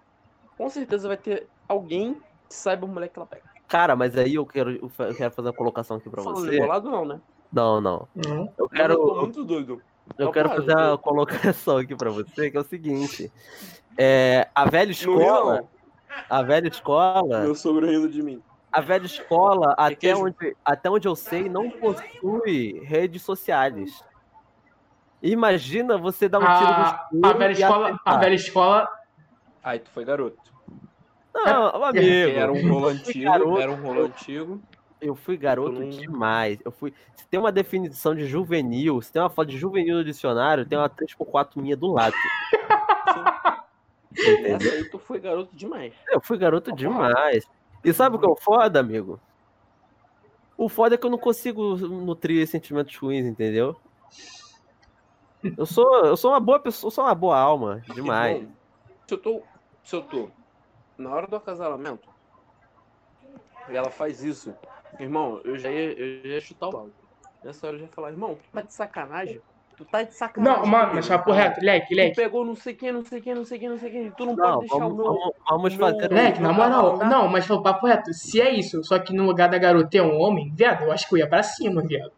Com certeza vai ter alguém que saiba o moleque que ela pega. Cara, mas aí eu quero, eu quero fazer uma colocação aqui pra Falando você. bolado não, né? Não, não. Não. Eu Mas eu tô quero, muito doido. eu Não, quero para, fazer eu uma colocação aqui pra você, que é o seguinte. É, a velha escola, a velha escola, Meu sogro rindo de mim. A velha escola, até queijo. onde, até onde eu sei, não possui redes sociais. Imagina você dar um tiro no A, escuro a velha escola, a velha escola. Aí tu foi garoto. Não, amigo. Era um rolo eu fui antigo, garoto, era um rolo antigo. Eu fui garoto demais. Eu fui. Se tem uma definição de juvenil, se tem uma foto de juvenil no dicionário, tem uma 3x4 minha do lado. Entendeu? Essa aí tu foi garoto demais. Eu fui garoto demais. E sabe o que é o foda, amigo? O foda é que eu não consigo nutrir sentimentos ruins, entendeu? Eu sou, eu sou uma boa pessoa, eu sou uma boa alma, demais. Se eu tô. Se eu tô na hora do acasalamento e ela faz isso, irmão, eu já ia, eu já ia chutar o balde. Nessa hora eu já ia falar, irmão, tá de sacanagem? Tu tá de sacanagem. Não, mano, mas papo reto, leque, Tu leque. pegou não sei quem, não sei quem, não sei quem, não sei quem. Tu não, Não, pode deixar vamos, o meu. vamos, fazer. um- Leque, na moral, Não, não, mas papo reto, se é isso, só que no lugar da garota é um homem, viado, eu acho que eu ia pra cima, viado.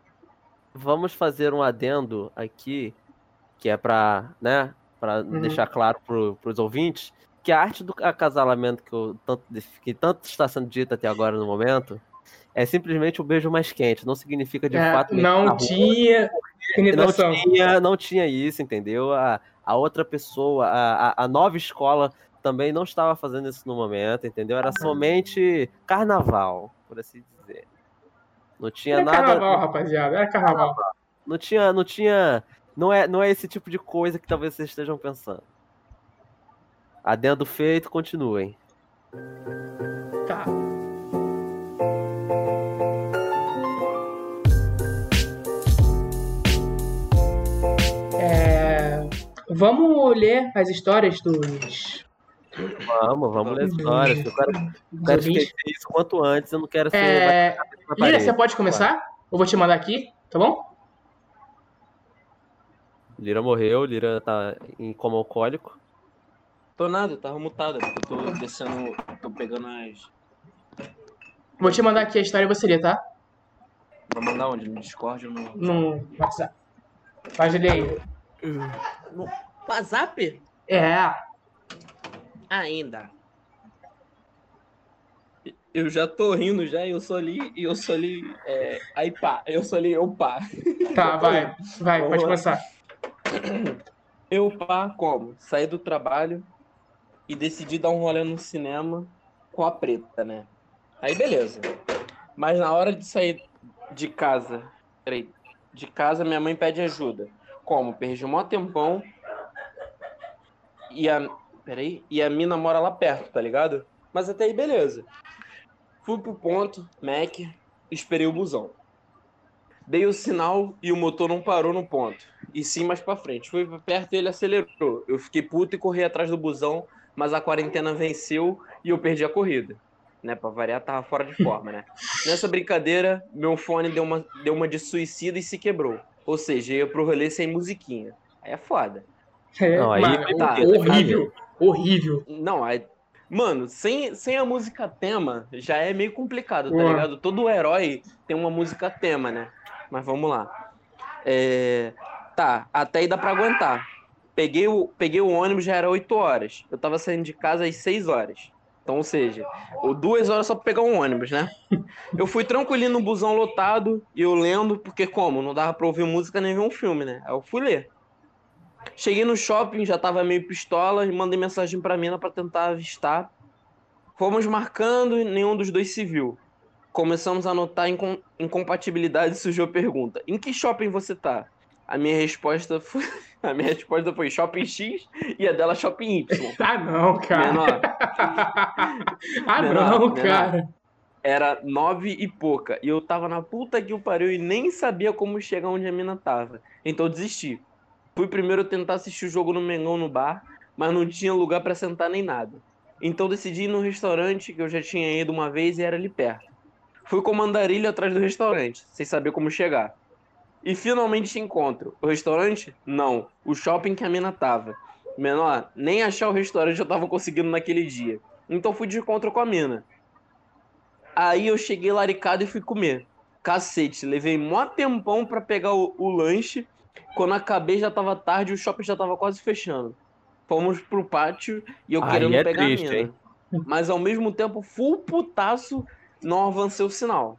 Vamos fazer um adendo aqui, que é pra, né, pra Uhum. deixar claro pro, pros ouvintes, que a arte do acasalamento que, eu tanto, que tanto está sendo dita até agora no momento é simplesmente o beijo mais quente. Não significa de É, fato. não rua. Não tinha, não tinha isso, entendeu? A, a outra pessoa, a, a, a nova escola também não estava fazendo isso no momento, entendeu? Era somente carnaval, por assim dizer. Não tinha Era nada. carnaval, rapaziada, era carnaval. Não tinha, não tinha. Não é, não é esse tipo de coisa que talvez vocês estejam pensando. Adendo feito, continuem. Tá. Vamos ler as histórias dos, Vamos, vamos ler histórias. Eu quero, dos quero esquecer isso quanto antes. Eu não quero ser. É, Lira, você pode começar? Eu vou te mandar aqui, tá bom? Lira morreu, Lira tá em coma alcoólico. Tô nada, eu tava mutado, porque eu tô descendo. Tô pegando as. Vou te mandar aqui a história e você lê, tá? Vou mandar onde? No Discord ou no. No WhatsApp. Faz ele aí. WhatsApp? É, Ainda. Eu já tô rindo já, eu sou ali, e eu sou ali, é, aí pá, eu sou ali, eu pá. tá, vai. Vai, Vamos pode lá. começar. Eu, pá, como? Saí do trabalho e decidi dar um rolê no cinema com a preta, né? Aí beleza. Mas na hora de sair de casa, peraí, de casa minha mãe pede ajuda. Como? Perdi um maior tempão e a, peraí, e a mina mora lá perto, tá ligado? Mas até aí beleza. Fui pro ponto, Mac, esperei o busão. Dei o sinal e o motor não parou no ponto. E sim mais pra frente. Fui perto e ele acelerou. Eu fiquei puto e corri atrás do busão, mas a quarentena venceu e eu perdi a corrida. Né, pra variar, tava fora de forma, né? Nessa brincadeira, meu fone deu uma, deu uma de suicida e se quebrou. Ou seja, ia pro rolê sem musiquinha. Aí é foda. É, Não, aí mas, tá, horrível, horrível. Não, aí. Mano, sem, sem a música tema já é meio complicado, tá Ué. ligado? Todo herói tem uma música tema, né? Mas vamos lá. É, Tá, até aí dá pra aguentar. Peguei o, peguei o ônibus, já era 8 horas. Eu tava saindo de casa às 6 horas. Então, ou seja, ou duas horas só pra pegar um ônibus, né? Eu fui tranquilinho no busão lotado e eu lendo, porque como? Não dava pra ouvir música nem ver um filme, né? Aí eu fui ler. Cheguei no shopping, já tava meio pistola e mandei mensagem pra mina pra tentar avistar. Fomos marcando e nenhum dos dois se viu. Começamos a notar incom incompatibilidade e surgiu a pergunta: Em que shopping você tá? A minha resposta foi. A minha resposta foi Shopping X e a dela Shopping Y. Ah, não, cara. Menor, ah, menor, não, menor. cara. era nove e pouca. E eu tava na puta que o pariu e nem sabia como chegar onde a mina tava. Então eu desisti. Fui primeiro tentar assistir o jogo no Mengão no bar, mas não tinha lugar pra sentar nem nada. Então decidi ir no restaurante que eu já tinha ido uma vez e era ali perto. Fui com mandarilha atrás do restaurante, sem saber como chegar. E finalmente encontro. O restaurante? Não. O shopping que a mina tava. Menor, nem achar o restaurante eu tava conseguindo naquele dia. Então fui de encontro com a mina. Aí eu cheguei laricado e fui comer. Cacete, levei mó tempão pra pegar o, o lanche. Quando acabei já tava tarde e o shopping já tava quase fechando. Fomos pro pátio e eu Aí querendo é pegar triste, a mina. hein? Mas ao mesmo tempo, full putaço, não avancei o sinal.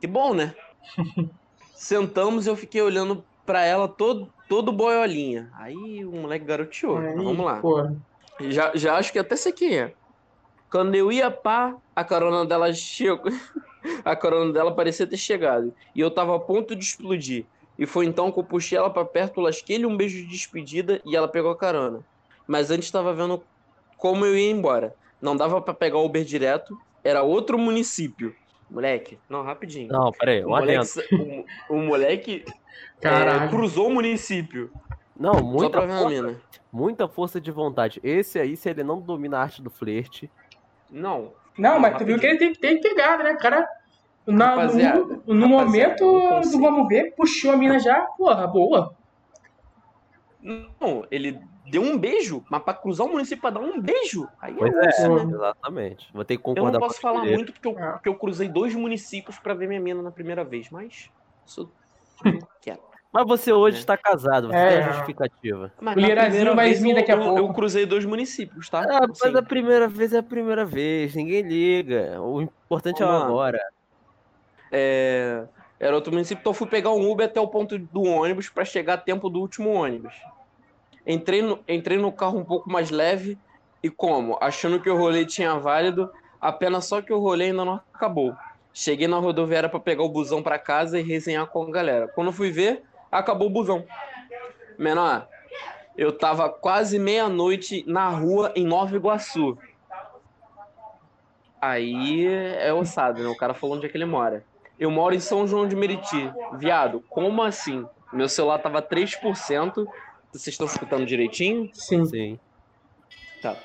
Que bom, né? Sentamos e eu fiquei olhando pra ela todo, todo boiolinha. Aí o moleque garoteou. Aí, Vamos lá. Já, já acho que até sei quem é. Quando eu ia pá, a carona dela chegou. a carona dela parecia ter chegado. E eu tava a ponto de explodir. E foi então que eu puxei ela pra perto, lasquei-lhe um beijo de despedida e ela pegou a carona. Mas antes tava vendo como eu ia embora. Não dava pra pegar o Uber direto, era outro município. Moleque, não, rapidinho. Não, peraí, o um moleque, o, o moleque é, cruzou o município. Não, muita força, mina. muita força de vontade. Esse aí, se ele não domina a arte do flerte, Não, Não, mas tu viu que ele tem, tem pegado, né? O cara, na, Rapaziada, no, no rapaziada, momento não do vamos ver, puxou a mina já, porra, boa. Não, ele deu um beijo, mas pra cruzar o município pra dar um beijo, aí Pois é, é, isso, né? exatamente. Vou ter que Eu concordar não com posso falar muito porque eu, Ah. porque eu cruzei dois municípios pra ver minha mina na primeira vez, mas sou quieto. Mas você hoje né? está casado, você É. tem a justificativa. Mas O na Lierazinho primeira vai vir eu- daqui a eu, pouco. Eu cruzei dois municípios, tá? Ah, mas a primeira vez é a primeira vez, ninguém liga. O importante é o agora. É, era outro município, então fui pegar um Uber até o ponto do ônibus pra chegar a tempo do último ônibus. Entrei no, entrei no carro um pouco mais leve e como? Achando que o rolê tinha válido, apenas só que o rolê ainda não acabou. Cheguei na rodoviária pra pegar o busão pra casa e resenhar com a galera. Quando fui ver, acabou o busão. Menor, eu tava quase meia-noite na rua em Nova Iguaçu. Aí é ossado, né? O cara falou onde é que ele mora. Eu moro em São João de Meriti. Viado, como assim? Meu celular tava 3%. Vocês estão escutando direitinho? Sim. Sim. Tá.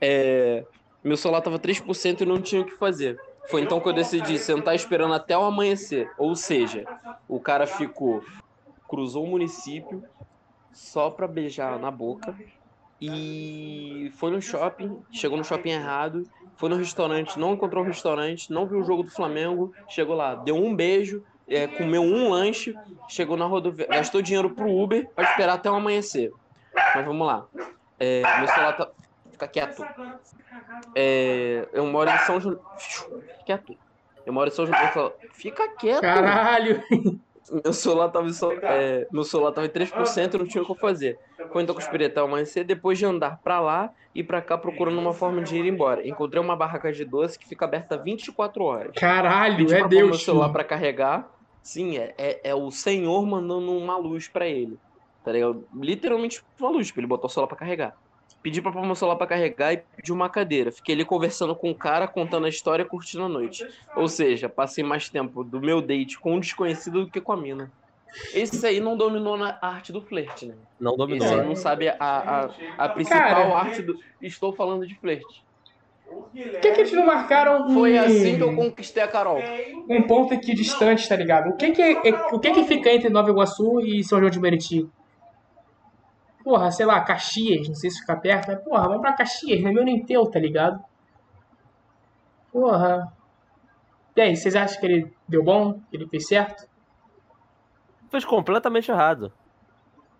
É, meu celular tava 3% e não tinha o que fazer. Foi então que eu decidi sentar esperando até o amanhecer. Ou seja, o cara ficou. Cruzou o município só pra beijar na boca. E foi no shopping, chegou no shopping errado, foi no restaurante, não encontrou o restaurante, não viu o jogo do Flamengo, chegou lá, deu um beijo, é, comeu um lanche, chegou na rodoviária, gastou dinheiro pro Uber pra esperar até o amanhecer. Mas vamos lá. É, meu celular tá. Fica quieto. É, eu moro em São João. Fica quieto. Eu moro em São João. Fica quieto. Caralho. Meu celular tava só, é, meu celular tava em 3%, não tinha o que fazer. Foi então com o Espiretal mais cedo, depois de andar pra lá e pra cá procurando uma forma de ir embora. Encontrei uma barraca de doce que fica aberta 24 horas. Caralho, Pedi é pôr meu Deus. celular pra carregar. Sim, é, é, é o senhor mandando uma luz pra ele. Tá ligado? Literalmente uma luz, tipo, ele botou o celular pra carregar. Pedi pra pôr meu celular pra carregar e pedi uma cadeira. Fiquei ali conversando com o cara, contando a história e curtindo a noite. Ou seja, passei mais tempo do meu date com um desconhecido do que com a mina. Esse aí não dominou na arte do flerte, né? Não dominou. Esse aí não sabe a, a, a principal Cara. arte do. Estou falando de flerte. Por que, que eles não marcaram um, Foi assim que eu conquistei a Carol. um ponto aqui distante, tá ligado? O que que, é- o que que fica entre Nova Iguaçu e São João de Meriti? Porra, sei lá, Caxias, não sei se fica perto, mas porra, vamos pra Caxias, não é meu nem teu, tá ligado? Porra. E aí, vocês acham que ele deu bom? Que ele fez certo? Fez completamente errado.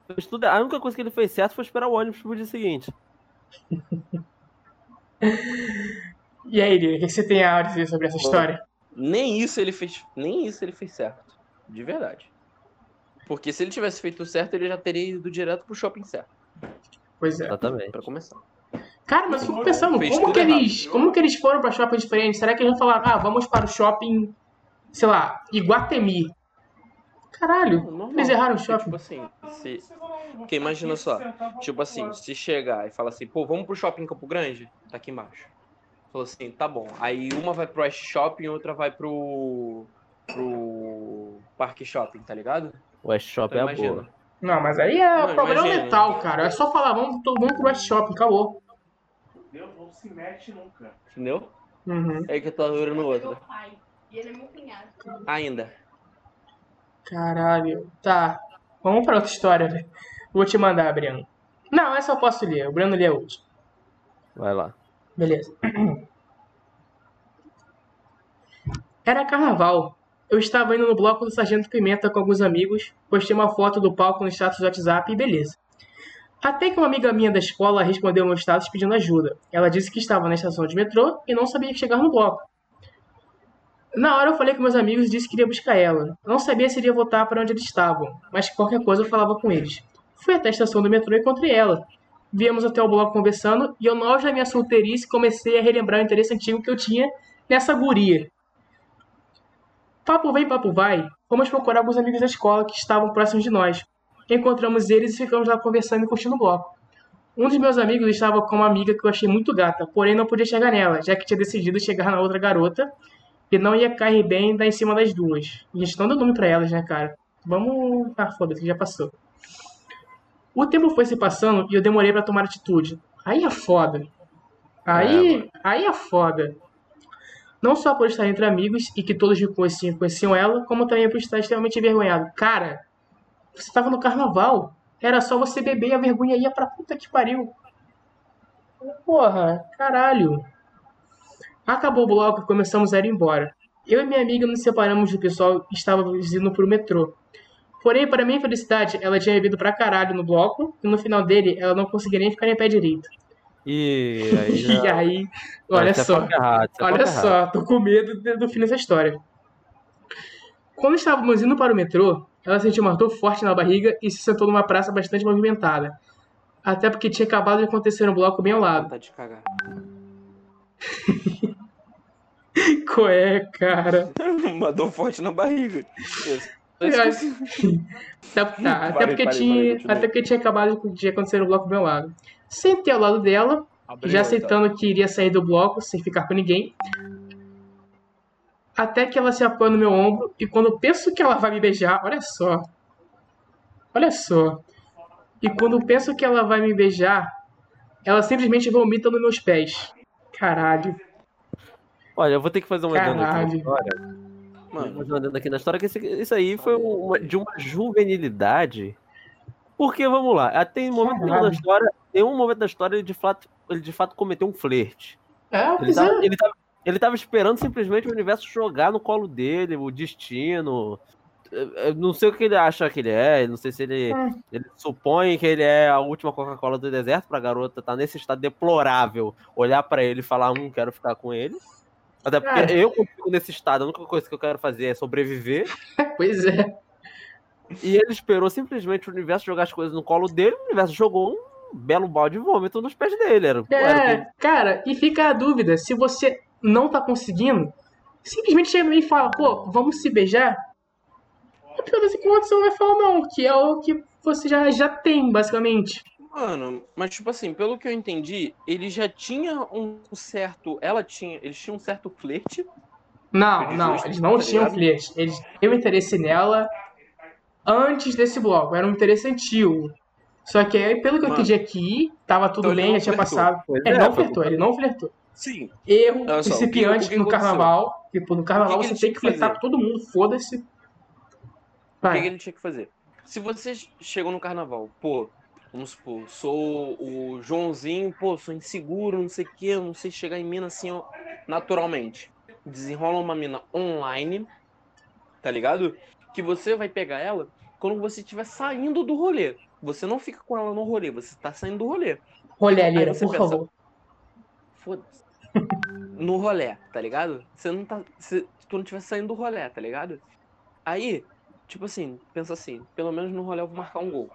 Fez tudo... A única coisa que ele fez certo foi esperar o ônibus pro dia seguinte. E aí, Lili, o que você tem a dizer sobre essa história? Nem isso ele fez, nem isso ele fez certo, de verdade. Porque se ele tivesse feito certo, ele já teria ido direto pro shopping certo, Pois é. Exatamente. Pra começar. Cara, mas eu fico pensando, como que, errado. eles, como que eles foram pra shopping diferentes? Será que eles não falaram, ah, vamos para o shopping, sei lá, Iguatemi? Caralho, Normal. eles erraram o Porque, shopping. Tipo assim, se... Porque imagina só, tipo assim, se chegar e falar assim, pô, vamos pro shopping Campo Grande? Tá aqui embaixo. Falou assim, tá bom. Aí uma vai pro West Shopping e outra vai pro. pro. Parque Shopping, tá ligado? O West Shop Então é a boa. Não, mas aí é Não, problema imagina. mental, cara. É só falar, vamos todo mundo pro West Shopping, acabou. Deus não se mete nunca. Entendeu? Uhum. É que eu tô adorando o outro. E ele é meu cunhado. Ainda. Caralho. Tá. Vamos pra outra história, né? Vou te mandar, Breno. Não, essa eu posso ler. O Breno lê a última. Vai lá. Beleza. Era carnaval. Eu estava indo no bloco do Sargento Pimenta com alguns amigos, postei uma foto do palco no status do WhatsApp e beleza. Até que uma amiga minha da escola respondeu meu status pedindo ajuda. Ela disse que estava na estação de metrô e não sabia chegar no bloco. Na hora eu falei com meus amigos e disse que iria buscar ela. Não sabia se iria voltar para onde eles estavam, mas que qualquer coisa eu falava com eles. Fui até a estação do metrô e encontrei ela. Viemos até o bloco conversando e eu, auge da minha solteirice, comecei a relembrar o interesse antigo que eu tinha nessa guria. Papo vem, papo vai. Fomos procurar alguns amigos da escola que estavam próximos de nós. Encontramos eles e ficamos lá conversando e curtindo o bloco. Um dos meus amigos estava com uma amiga que eu achei muito gata, porém não podia chegar nela, já que tinha decidido chegar na outra garota e não ia cair bem dar em cima das duas. A gente não deu nome pra elas, né, cara? Vamos. Ah, foda-se, já passou. O tempo foi se passando e eu demorei pra tomar atitude. Aí é foda. Aí, aí é foda. Não só por estar entre amigos e que todos me conheciam, ela, como também por estar extremamente envergonhado. Cara, você tava no carnaval. Era só você beber e a vergonha ia pra puta que pariu. Porra, caralho. Acabou o bloco e começamos a ir embora. Eu e minha amiga nos separamos do pessoal que estava indo pro metrô. Porém, para minha felicidade, ela tinha bebido pra caralho no bloco e no final dele ela não conseguia nem ficar em pé direito. E aí. E aí, olha só. Olha só, tô com medo do fim dessa história. Quando estávamos indo para o metrô, ela sentiu uma dor forte na barriga e se sentou numa praça bastante movimentada. Até porque tinha acabado de acontecer um bloco bem ao lado. Tá de cagar. Qual é, cara? Uma dor forte na barriga. Tá, tá, até, porque parei, tinha, parei, até porque tinha acabado de acontecer um bloco bem ao lado. Sentei ao lado dela, Abriu, já então. aceitando que iria sair do bloco sem ficar com ninguém. Até que ela se apoia no meu ombro e quando penso que ela vai me beijar, olha só. Olha só. E quando penso que ela vai me beijar, ela simplesmente vomita nos meus pés. Caralho. Olha, eu vou ter que fazer um adendo aqui na Caralho. história. Vou Mano, fazer um adendo aqui na história, que isso aí foi uma- de uma juvenilidade. Porque, vamos lá, até em momento nenhum da história, em um momento da história, ele de fato, ele de fato cometeu um flerte. É, Ele tava, é. ele, tava, ele tava esperando simplesmente o universo jogar no colo dele, o destino. Eu- não sei o que ele acha que ele é, não sei se ele, Hum. ele supõe que ele é a última Coca-Cola do deserto pra garota tá nesse estado deplorável, olhar pra ele e falar, hum, quero ficar com ele. Até porque Cara. eu, fico nesse estado, a única coisa que eu quero fazer é sobreviver. Pois é. E ele esperou simplesmente o universo jogar as coisas no colo dele, o universo jogou um belo balde de vômito nos pés dele. Era, era É, cara, e fica a dúvida, se você não tá conseguindo, simplesmente chega e fala, pô, vamos se beijar? No final das contas, você não vai falar não, que é o que você já, já tem, basicamente. Mano, mas tipo assim, pelo que eu entendi, ele já tinha um certo. Ela tinha. Eles tinham um certo flerte. Não, Eles não, não eles não tá tinham ligado? flerte. Eles tinham interesse nela antes desse bloco, era um interesse antigo. Só que aí, pelo que eu Mano. entendi aqui, tava tudo Então bem, não já tinha flertou. passado. Pois Ele é, não foi flertou, ele não flertou. Sim. Erro Olha só, que- principiante que no aconteceu? carnaval. Tipo, no carnaval que que você tem que que flertar com todo mundo, foda-se. O que, que ele tinha que fazer? Se vocês chegam no carnaval, pô, vamos supor, sou o Joãozinho, pô, sou inseguro, não sei o que, não sei chegar em mina assim ó, naturalmente. Desenrola uma mina online, tá ligado? Que você vai pegar ela quando você estiver saindo do rolê. Você não fica com ela no rolê, você tá saindo do rolê. Rolê, Lira, você por pensa, favor. Foda-se. No rolê, tá ligado? Você não tá. Você, tu não estiver saindo do rolê, tá ligado? Aí, tipo assim, pensa assim, pelo menos no rolê eu vou marcar um gol.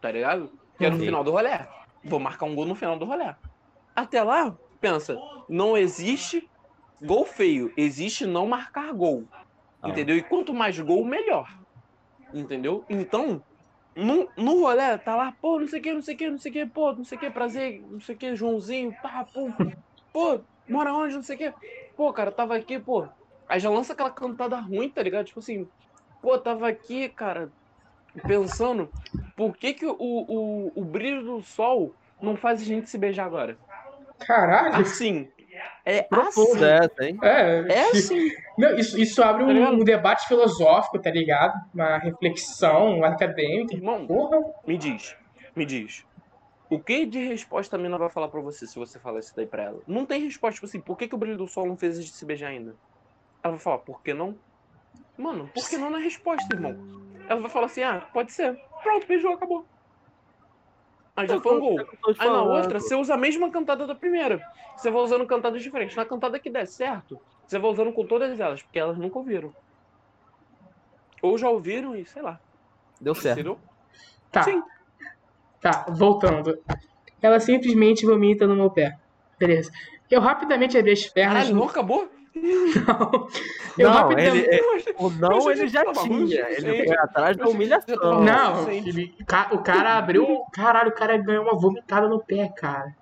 Tá ligado? Que é no final do rolê. Vou marcar um gol no final do rolê. Até lá, pensa, não existe gol feio, existe não marcar gol. Ah. Entendeu? E quanto mais gol, melhor. Entendeu? Então, no, no rolê, tá lá, pô, não sei o que, não sei o que, não sei o que, pô, não sei o que, prazer, não sei o que, Joãozinho, pá, pô, pô, mora onde, não sei o que. Pô, cara, tava aqui, pô. Aí já lança aquela cantada ruim, tá ligado? Tipo assim, pô, tava aqui, cara, pensando, por que que o, o, o brilho do sol não faz a gente se beijar agora? Caralho. Assim. É assim. Essa, hein? É, É assim. Não, isso, isso abre Tá um, um debate filosófico, tá ligado? Uma reflexão acadêmica. Irmão, Porra. me diz, me diz. O que de resposta a mina vai falar pra você se você falar isso daí pra ela? Não tem resposta, tipo assim, por que, que o brilho do sol não fez a gente se beijar ainda? Ela vai falar, por que não? Mano, por que não na resposta, irmão? Ela vai falar assim, ah, pode ser. Pronto, beijou, acabou. Aí já foi um gol. Aí na outra, você usa a mesma cantada da primeira. Você vai usando cantadas diferentes. Na cantada que der certo, você vai usando com todas elas, porque elas nunca ouviram. Ou já ouviram e sei lá. Deu certo. Entendeu? Tá. Sim. Tá, voltando. Ela simplesmente vomita no meu pé. Beleza. Eu rapidamente abri as pernas. Caralho, não acabou? Não. Eu Não, rapidamente. ele, é- o não ele já tinha. Ele foi atrás da humilhação. Não, ele- o cara abriu. Caralho, o cara ganhou uma vomitada no pé, cara.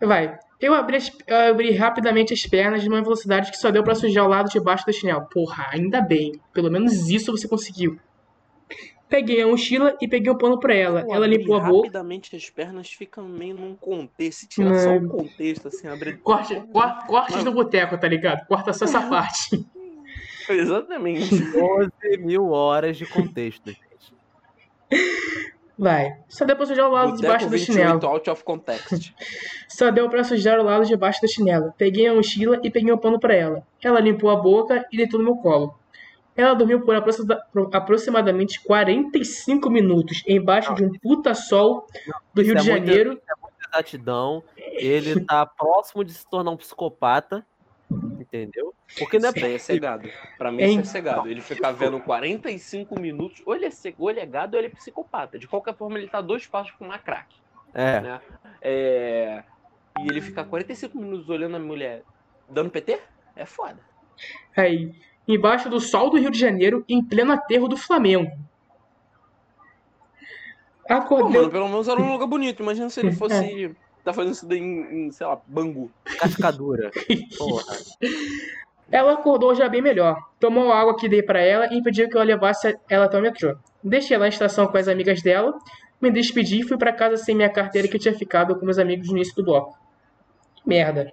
Vai. Eu abri, as- eu abri rapidamente as pernas de uma velocidade que só deu pra sujar o lado de baixo do chinelo. Porra, ainda bem. Pelo menos isso você conseguiu. Peguei a mochila e peguei um pano pra ela. Pô, ela limpou a boca. Rapidamente as pernas ficam meio num contexto. Se tirar Não. só o contexto, assim, abre. Corte, cor- cortes do boteco, tá ligado? Corta só essa parte. Exatamente. 12 mil horas de contexto. Vai. Só deu pra sujar o lado de baixo Boteco do chinelo. 28 out of context. Só deu pra sujar o lado de baixo do chinelo. Peguei a mochila e peguei um pano pra ela. Ela limpou a boca e deitou no meu colo. Ela dormiu por aproxima- por aproximadamente 45 minutos embaixo de um puta sol do Rio Isso de é muito- Janeiro. Exatidão. Ele tá próximo de se tornar um psicopata. Entendeu? Porque não é Isso daí é cegado. Pra mim, Hein? isso é cegado. Ele fica vendo 45 minutos. Ou ele é cego, ou ele é gado, ou ele é psicopata. De qualquer forma, ele tá dois passos com uma crack. É. Né? É... E ele ficar 45 minutos olhando a mulher dando PT? É foda. Aí, embaixo do sol do Rio de Janeiro, em pleno aterro do Flamengo. Pô, Acordei. mano, pelo menos era um lugar bonito. Imagina se ele fosse. Tá fazendo isso daí em, em, sei lá, Bangu. Cascadura. Porra. Ela acordou já bem melhor. Tomou a água que dei pra ela e pediu que eu levasse ela até o metrô. Deixei ela na estação com as amigas dela, me despedi e fui pra casa sem minha carteira que eu tinha ficado com meus amigos no início do bloco. Merda.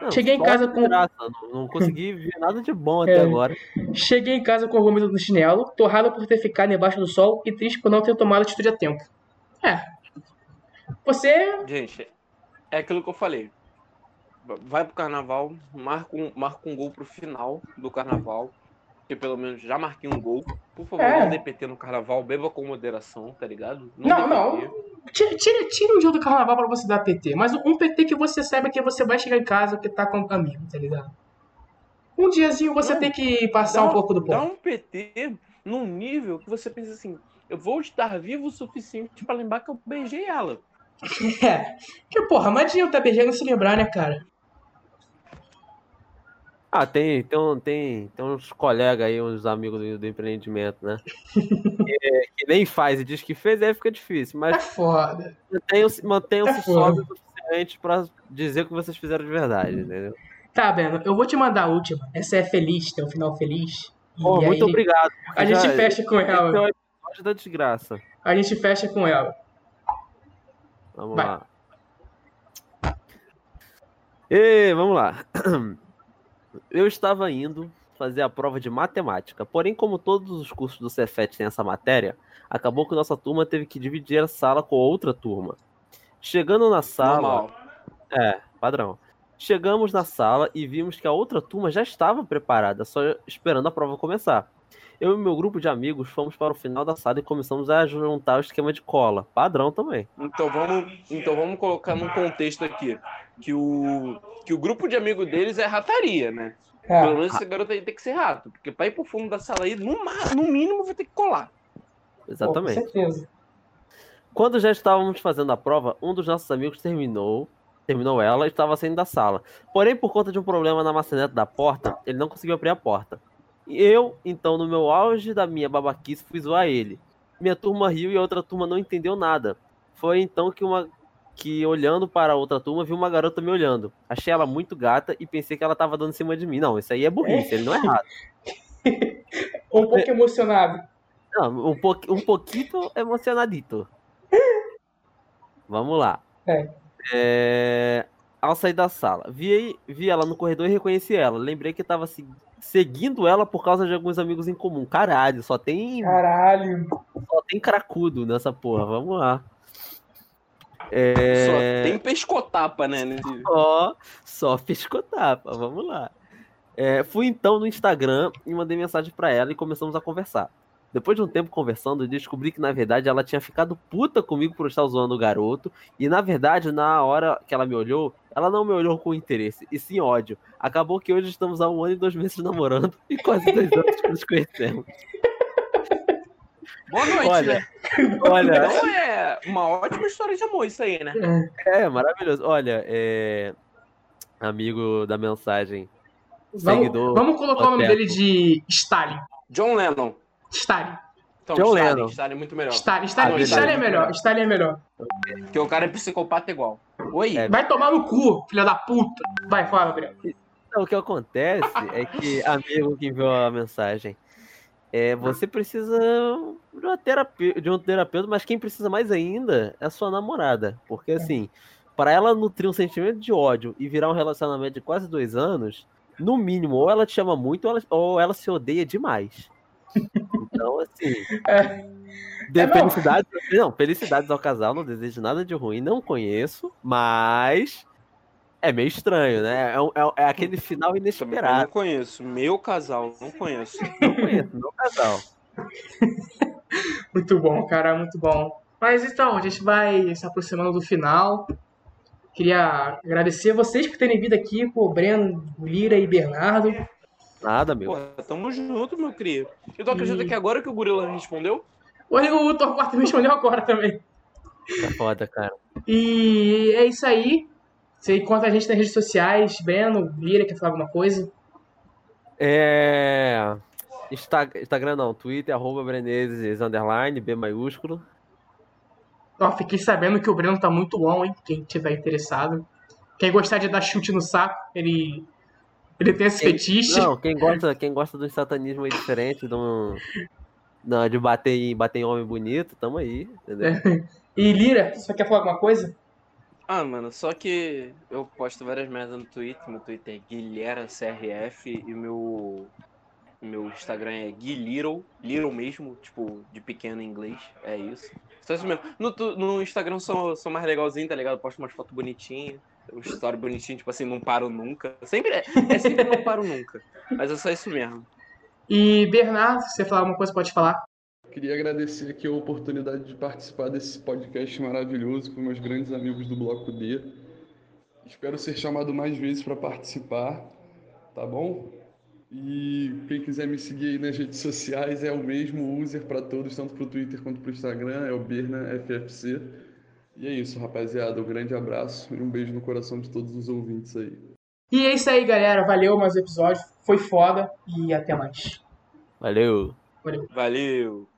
Não, Cheguei em casa com- graça, Não, não consegui ver nada de bom É. até agora. Cheguei em casa com o vômito no chinelo, torrado por ter ficado embaixo do sol e triste por não ter tomado atitude a tempo. É. Você. Gente, é aquilo que eu falei. Vai pro carnaval, marca um, marca um gol pro final do carnaval. Que pelo menos já marquei um gol. Por favor, É. não dê PT no carnaval, beba com moderação, tá ligado? Não, dê não. Tira, tira, tira um dia do carnaval pra você dar PT. Mas um PT que você saiba que você vai chegar em casa porque tá com um amigo, tá ligado? Um diazinho você Não, tem que passar Dá um pouco do Dá ponto. um PT num nível que você pensa assim, eu vou estar vivo o suficiente pra lembrar que eu beijei ela. É. Que porra, não adianta beijar não se lembrar, né, cara? Ah, tem, tem, tem, tem uns colegas aí, uns amigos do, do empreendimento, né? que, que nem faz e diz que fez, aí fica difícil. É Mas foda. mantenham-se mantenham-se É foda. sóbrios o suficiente pra dizer o que vocês fizeram de verdade, entendeu? Tá, Breno, eu vou te mandar a última. Essa é feliz, tem um final feliz. Pô, muito aí, obrigado. A gente Já- fecha com Esse é ela. o episódio da desgraça. A gente fecha com ela. Vamos Vai. lá. E vamos lá. Eu estava indo fazer a prova de matemática, porém, como todos os cursos do Cefet têm essa matéria, acabou que nossa turma teve que dividir a sala com outra turma. Chegando na sala, Normal. é, padrão. Chegamos na sala e vimos que a outra turma já estava preparada, só esperando a prova começar. Eu e meu grupo de amigos fomos para o final da sala e começamos a juntar o esquema de cola. Padrão também. Então vamos, então vamos colocar num contexto aqui. Que o, que o grupo de amigo deles é rataria, né? Pelo É. menos esse garoto aí tem que ser rato. Porque pra ir pro fundo da sala aí, no, no mínimo, vai ter que colar. Exatamente. Com certeza. Quando já estávamos fazendo a prova, um dos nossos amigos terminou, terminou ela e estava saindo da sala. Porém, por conta de um problema na maçaneta da porta, ele não conseguiu abrir a porta. Eu, então, no meu auge da minha babaquice, fui zoar ele. Minha turma riu e a outra turma não entendeu nada. Foi então que uma que olhando para a outra turma, vi uma garota me olhando. Achei ela muito gata e pensei que ela estava dando em cima de mim. Não, isso aí é burrice, ele não é errado. Um pouco emocionado. Não, um, po um pouquinho emocionadito. Vamos lá. É. É, Ao sair da sala, vi, vi ela no corredor e reconheci ela. Lembrei que tava se- seguindo ela por causa de alguns amigos em comum. Caralho, só tem, Caralho. só tem cracudo nessa porra. Vamos lá. É, Só tem pescotapa, né? nesse- Só, só piscotapa, vamos lá. É, fui então no Instagram e mandei mensagem pra ela e começamos a conversar. Depois de um tempo conversando, descobri que na verdade ela tinha ficado puta comigo por estar zoando o garoto. E na verdade, na hora que ela me olhou, ela não me olhou com interesse, e sim ódio. Acabou que hoje estamos há um ano e dois meses namorando e quase dois anos que nos conhecemos. Boa noite, Olha, né? olha, Então é uma ótima história de amor isso aí, né? é maravilhoso. Olha, é. Amigo da mensagem, Vamos, seguidor. vamos colocar o nome dele de Stalin. John Lennon. Stalin. Então, John Stalin, Lennon. Stalin é muito melhor. Stalin. Stalin, Ah, Stalin é beleza. melhor. Stalin é melhor. Porque o cara é psicopata igual. Oi? É. Vai tomar no cu, filha da puta. Vai, fala, Breno. Então, o que acontece é que, amigo que enviou a mensagem, é, você precisa de, uma terapia, de um terapeuta, mas quem precisa mais ainda é a sua namorada. Porque, assim, para ela nutrir um sentimento de ódio e virar um relacionamento de quase dois anos, no mínimo, ou ela te ama muito ou ela, ou ela se odeia demais. Então, assim. É. De É, não. felicidades, não, felicidades ao casal, não desejo nada de ruim, não conheço, mas é meio estranho, né? É, é- é aquele final Também não inesperado. conheço. Meu casal, não conheço. Não conheço, meu casal. Muito bom, cara, muito bom. Mas então, a gente vai se aproximando do final. Queria agradecer vocês por terem vindo aqui, pô, Breno, Lira e Bernardo. Nada, meu. Pô, tamo junto, meu querido. E tu acredita E- que agora que o gorila respondeu? Olha, o Torquato me respondeu agora também. É foda, cara. E é isso aí. Você encontra a gente nas redes sociais. Breno, Lira, quer falar alguma coisa? É. Insta- Instagram não, Twitter, arroba Brenezes, underline, B maiúsculo. Ó, fiquei sabendo que o Breno tá muito bom, hein? Quem tiver interessado. Quem gostar de dar chute no saco, ele. Ele tem esse Quem- fetiche. Não, quem gosta, quem gosta do satanismo aí diferente, de, um, não, de bater em, bater em homem bonito, tamo aí, entendeu? E Lira, você quer falar alguma coisa? Ah, mano, só que eu posto várias merdas no Twitter. Meu Twitter é GuilherCRF e o meu, meu Instagram é GuiLittle, Little mesmo, tipo, de pequeno em inglês. É isso. Só isso mesmo. No, no Instagram sou, sou mais legalzinho, tá ligado? Posto umas fotos bonitinhas, uma história bonitinha, tipo assim, não paro nunca. Sempre é, é sempre não paro nunca. Mas é só isso mesmo. E Bernardo, se você falar alguma coisa, pode falar. Queria agradecer aqui a oportunidade de participar desse podcast maravilhoso com meus grandes amigos do Bloco D. Espero ser chamado mais vezes para participar, tá bom? E quem quiser me seguir aí nas redes sociais é o mesmo user para todos, tanto para o Twitter quanto para o Instagram, é o Berna FFC. E é isso, rapaziada. Um grande abraço e um beijo no coração de todos os ouvintes aí. E é isso aí, galera. Valeu mais um episódio. Foi foda e até mais. Valeu. Valeu. Valeu.